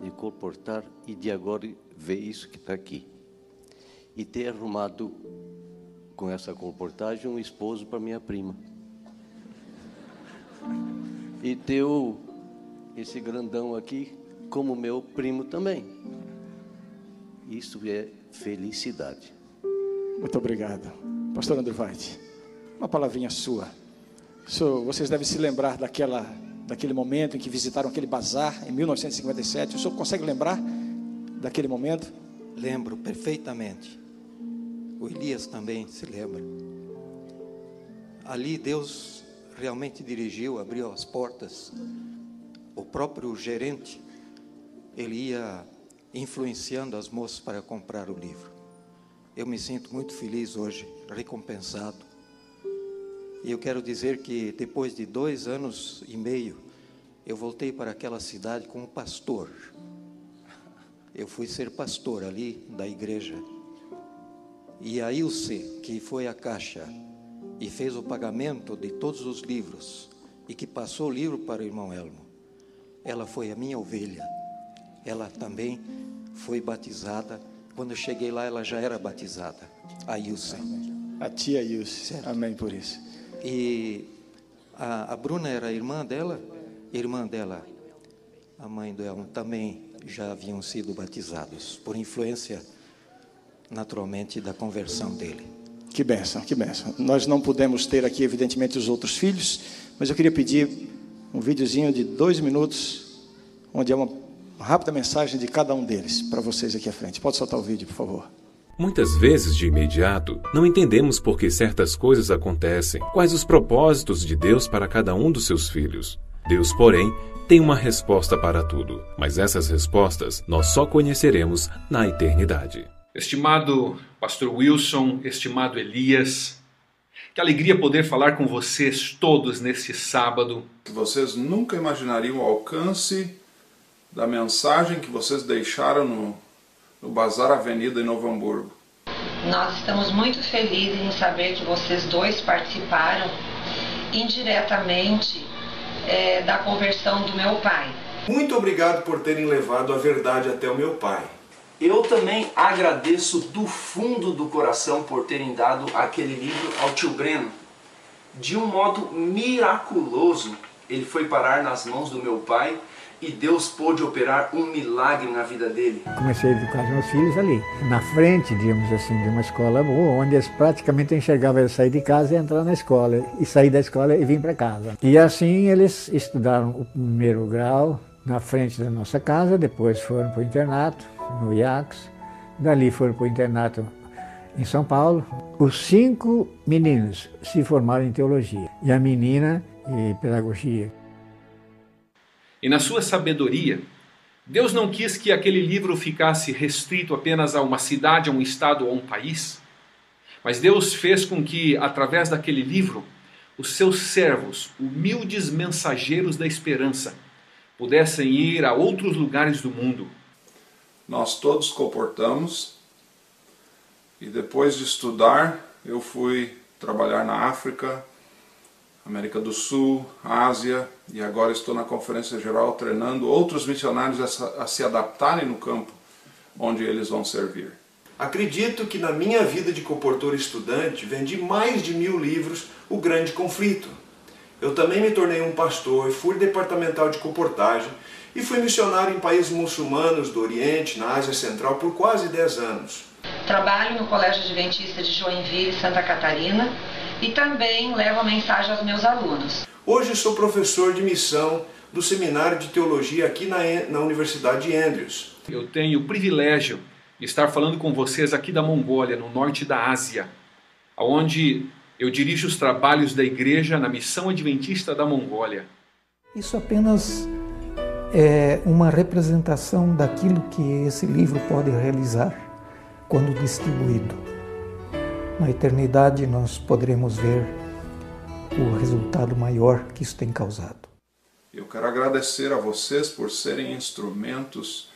de colportar e de agora ver isso que está aqui. E ter arrumado com essa colportagem um esposo para minha prima. E ter esse grandão aqui como meu primo também. Isso é felicidade. Muito obrigado. Pastor André White, uma palavrinha sua vocês devem se lembrar daquela, daquele momento em que visitaram aquele bazar em 1957. O senhor consegue lembrar daquele momento? Lembro perfeitamente. O Elias também se lembra. Ali Deus realmente dirigiu, abriu as portas. O próprio gerente, ele ia influenciando as moças para comprar o livro. Eu me sinto muito feliz hoje, recompensado e eu quero dizer que depois de dois anos e meio, eu voltei para aquela cidade como pastor. Eu fui ser pastor ali da igreja. E a Ilse, que foi à caixa e fez o pagamento de todos os livros e que passou o livro para o irmão Elmo, ela foi a minha ovelha. Ela também foi batizada. Quando eu cheguei lá, ela já era batizada. A Ilse. A tia Ilse. Amém por isso. E A, a Bruna era a irmã dela, irmã dela, a mãe dela também já haviam sido batizados, por influência, naturalmente, da conversão dele. Que benção, que benção. Nós não pudemos ter aqui, evidentemente, os outros filhos, mas eu queria pedir um videozinho de dois minutos, onde é uma rápida mensagem de cada um deles, para vocês aqui à frente. Pode soltar o vídeo, por favor. Muitas vezes, de imediato, não entendemos por que certas coisas acontecem, quais os propósitos de Deus para cada um dos seus filhos. Deus, porém, tem uma resposta para tudo, mas essas respostas nós só conheceremos na eternidade. Estimado Pastor Wilson, estimado Elias, que alegria poder falar com vocês todos neste sábado. Vocês nunca imaginariam o alcance da mensagem que vocês deixaram no, no Bazar Avenida em Novo Hamburgo. Nós estamos muito felizes em saber que vocês dois participaram indiretamente é, da conversão do meu pai. Muito obrigado por terem levado a verdade até o meu pai. Eu também agradeço do fundo do coração por terem dado aquele livro ao tio Breno. De um modo miraculoso, ele foi parar nas mãos do meu pai e Deus pôde operar um milagre na vida dele. Comecei a educar meus filhos ali, na frente, digamos assim, de uma escola boa, onde eles praticamente enxergavam eu sair de casa e entrar na escola, e sair da escola e vir para casa. E assim eles estudaram o primeiro grau na frente da nossa casa, depois foram para o internato, no IACS, dali foram para o internato em São Paulo. Os cinco meninos se formaram em teologia e a menina em pedagogia. E na sua sabedoria, Deus não quis que aquele livro ficasse restrito apenas a uma cidade, a um estado ou a um país, mas Deus fez com que, através daquele livro, os seus servos, humildes mensageiros da esperança, pudessem ir a outros lugares do mundo. Nós todos comportamos e depois de estudar, eu fui trabalhar na África, América do Sul, Ásia, e agora estou na Conferência Geral treinando outros missionários a, a se adaptarem no campo onde eles vão servir. Acredito que na minha vida de comportor estudante vendi mais de mil livros O Grande Conflito. Eu também me tornei um pastor, fui departamental de comportagem e fui missionário em países muçulmanos do Oriente, na Ásia Central, por quase 10 anos. Trabalho no Colégio Adventista de Joinville, Santa Catarina, e também levo a mensagem aos meus alunos. Hoje sou professor de missão do Seminário de Teologia aqui na, na Universidade de Andrews. Eu tenho o privilégio de estar falando com vocês aqui da Mongólia, no norte da Ásia, onde eu dirijo os trabalhos da igreja na missão adventista da Mongólia. Isso apenas é uma representação daquilo que esse livro pode realizar quando distribuído. Na eternidade nós poderemos ver o resultado maior que isso tem causado. Eu quero agradecer a vocês por serem instrumentos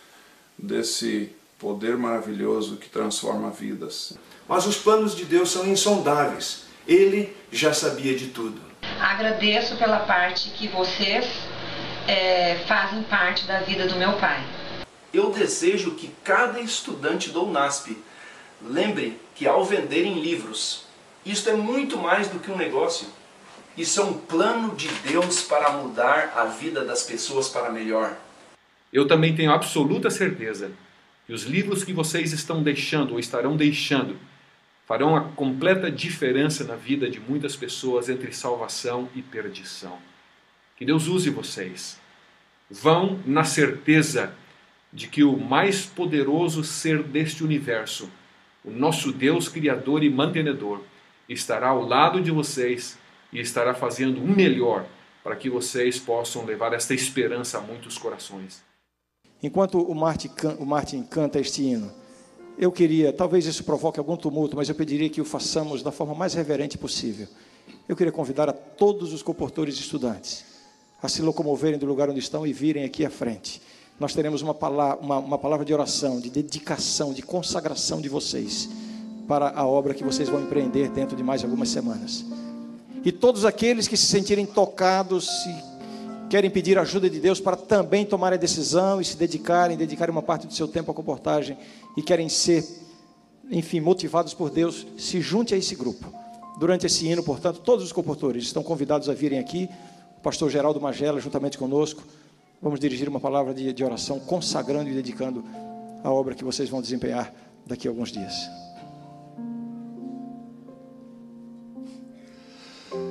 desse poder maravilhoso que transforma vidas. Mas os planos de Deus são insondáveis. Ele já sabia de tudo. Agradeço pela parte que vocês é, fazem parte da vida do meu pai. Eu desejo que cada estudante do UNASP lembre que ao venderem livros, isto é muito mais do que um negócio. Isso é um plano de Deus para mudar a vida das pessoas para melhor. Eu também tenho absoluta certeza que os livros que vocês estão deixando ou estarão deixando farão a completa diferença na vida de muitas pessoas entre salvação e perdição. Que Deus use vocês. Vão na certeza de que o mais poderoso ser deste universo o nosso Deus Criador e Mantenedor estará ao lado de vocês e estará fazendo o melhor para que vocês possam levar esta esperança a muitos corações. Enquanto o Martin, o Martin canta este hino, eu queria, talvez isso provoque algum tumulto, mas eu pediria que o façamos da forma mais reverente possível. Eu queria convidar a todos os comportores estudantes a se locomoverem do lugar onde estão e virem aqui à frente nós teremos uma palavra, uma, uma palavra de oração, de dedicação, de consagração de vocês para a obra que vocês vão empreender dentro de mais algumas semanas. E todos aqueles que se sentirem tocados, se querem pedir ajuda de Deus para também tomar a decisão e se dedicarem, dedicarem uma parte do seu tempo à comportagem e querem ser, enfim, motivados por Deus, se junte a esse grupo durante esse hino, portanto, todos os comportores estão convidados a virem aqui. O pastor Geraldo Magela, juntamente conosco, vamos dirigir uma palavra de, de oração, consagrando e dedicando a obra que vocês vão desempenhar daqui a alguns dias.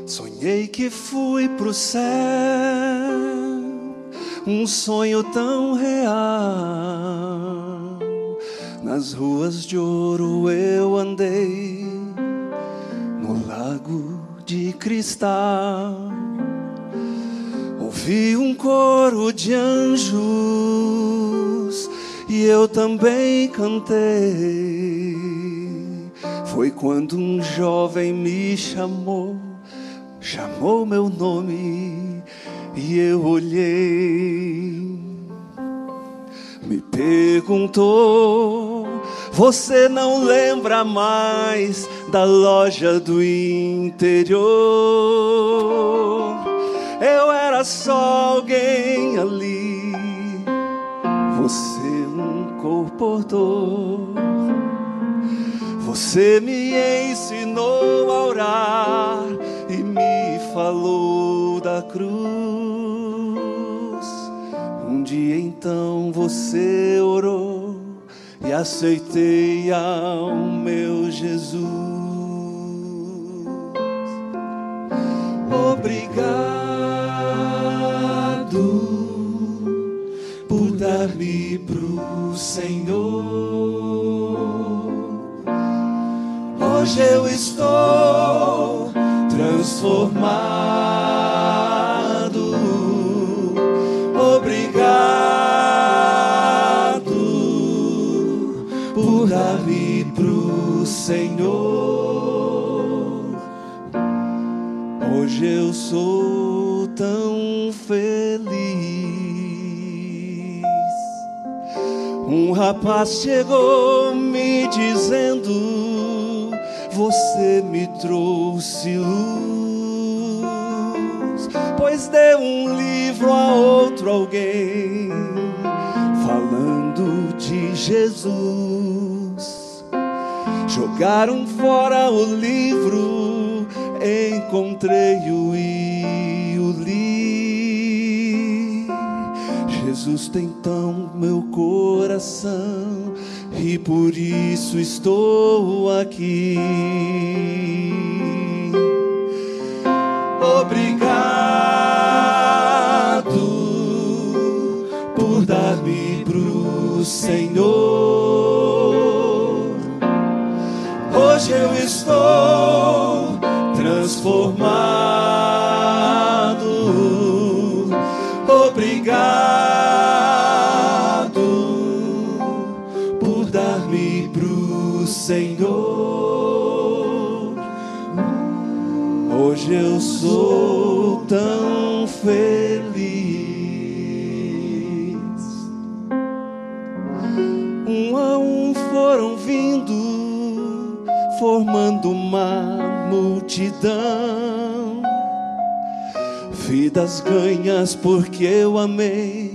Sonhei que fui pro céu, um sonho tão real. Nas ruas de ouro eu andei, no lago de cristal. Ouvi um coro de anjos e eu também cantei. Foi quando um jovem me chamou chamou meu nome e eu olhei. Me perguntou: Você não lembra mais da loja do interior? Eu era só alguém ali, você um comportou. Você me ensinou a orar e me falou da cruz. Um dia então você orou e aceitei ao meu Jesus. Obrigado por dar-me pro Senhor. Hoje eu estou transformado. Obrigado por dar-me pro Senhor. Hoje eu sou tão feliz. Um rapaz chegou me dizendo: Você me trouxe luz, pois deu um livro a outro alguém, falando de Jesus. Jogaram fora o livro, encontrei-o e o li. Jesus tem tão meu coração e por isso estou aqui. Obrigado por dar-me pro Senhor. Hoje eu estou transformado. Obrigado por dar-me pro Senhor. Hoje eu sou tão feliz. Um a um foram vindo, formando uma multidão. Vidas ganhas porque eu amei,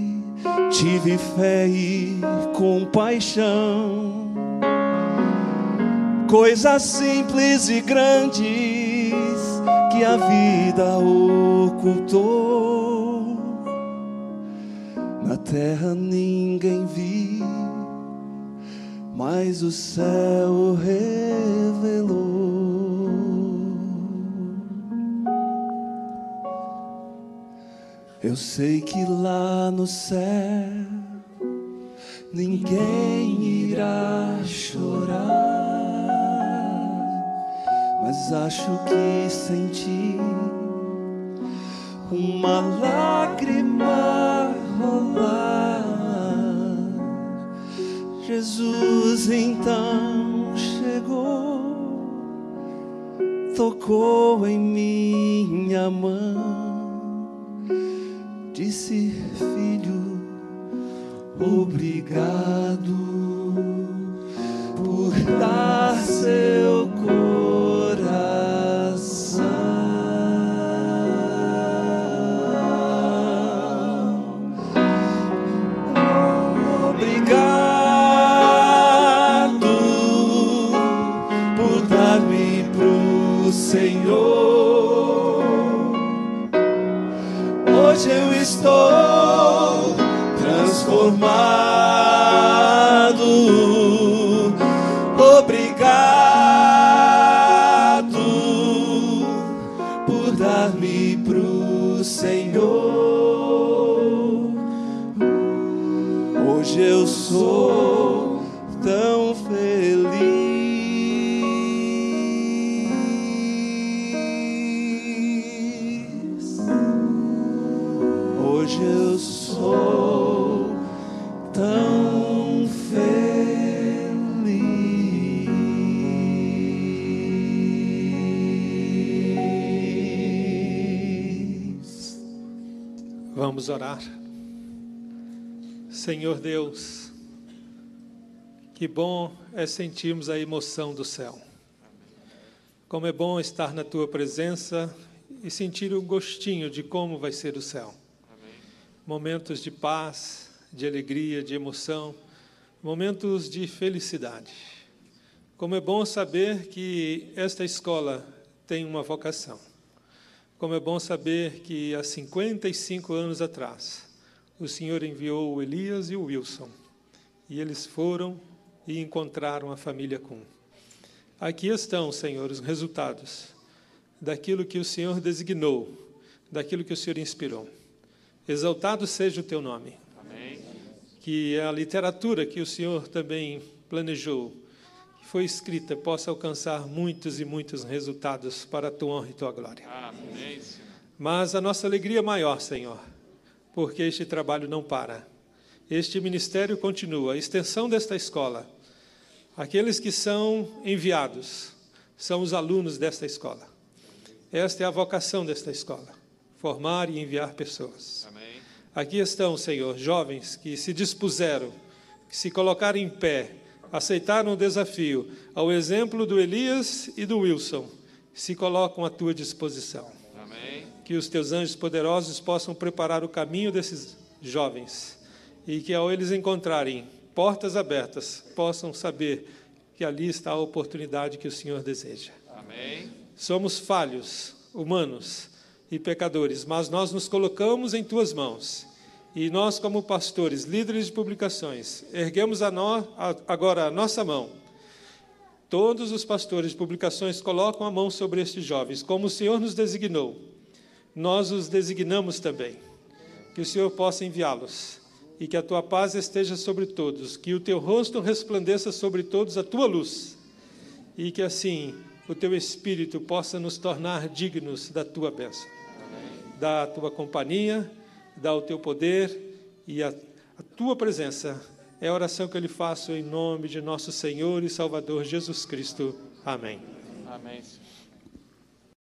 tive fé e compaixão. Coisas simples e grandes que a vida ocultou. Na terra ninguém viu, mas o céu revelou. Eu sei que lá no céu ninguém irá chorar, mas acho que senti uma lágrima rolar. Jesus então chegou, tocou em minha mão disse, filho, obrigado por dar seu transformado. Orar. Senhor Deus, que bom é sentirmos a emoção do céu. Como é bom estar na tua presença e sentir o gostinho de como vai ser o céu. Momentos de paz, de alegria, de emoção, momentos de felicidade. Como é bom saber que esta escola tem uma vocação. Como é bom saber que há 55 anos atrás, o Senhor enviou o Elias e o Wilson, e eles foram e encontraram a família Kuhn. Aqui estão, Senhor, os resultados daquilo que o Senhor designou, daquilo que o Senhor inspirou. Exaltado seja o teu nome. Amém. Que a literatura que o Senhor também planejou, foi escrita, possa alcançar muitos e muitos resultados para a tua honra e tua glória. Amém, Senhor. Mas a nossa alegria é maior, Senhor, porque este trabalho não para. Este ministério continua, a extensão desta escola. Aqueles que são enviados são os alunos desta escola. Esta é a vocação desta escola: formar e enviar pessoas. Amém. Aqui estão, Senhor, jovens que se dispuseram, que se colocaram em pé, aceitaram o desafio, ao exemplo do Elias e do Wilson, se colocam à tua disposição. Amém. Que os teus anjos poderosos possam preparar o caminho desses jovens e que, ao eles encontrarem portas abertas, possam saber que ali está a oportunidade que o Senhor deseja. Amém. Somos falhos, humanos e pecadores, mas nós nos colocamos em tuas mãos. E nós, como pastores, líderes de publicações, erguemos a nó- a- agora a nossa mão. Todos os pastores de publicações colocam a mão sobre estes jovens, como o Senhor nos designou. Nós os designamos também. Que o Senhor possa enviá-los e que a tua paz esteja sobre todos, que o teu rosto resplandeça sobre todos a tua luz e que assim o teu Espírito possa nos tornar dignos da tua bênção, da tua companhia, da o teu poder e a, a tua presença. É a oração que eu lhe faço em nome de nosso Senhor e Salvador Jesus Cristo. Amém. Amém.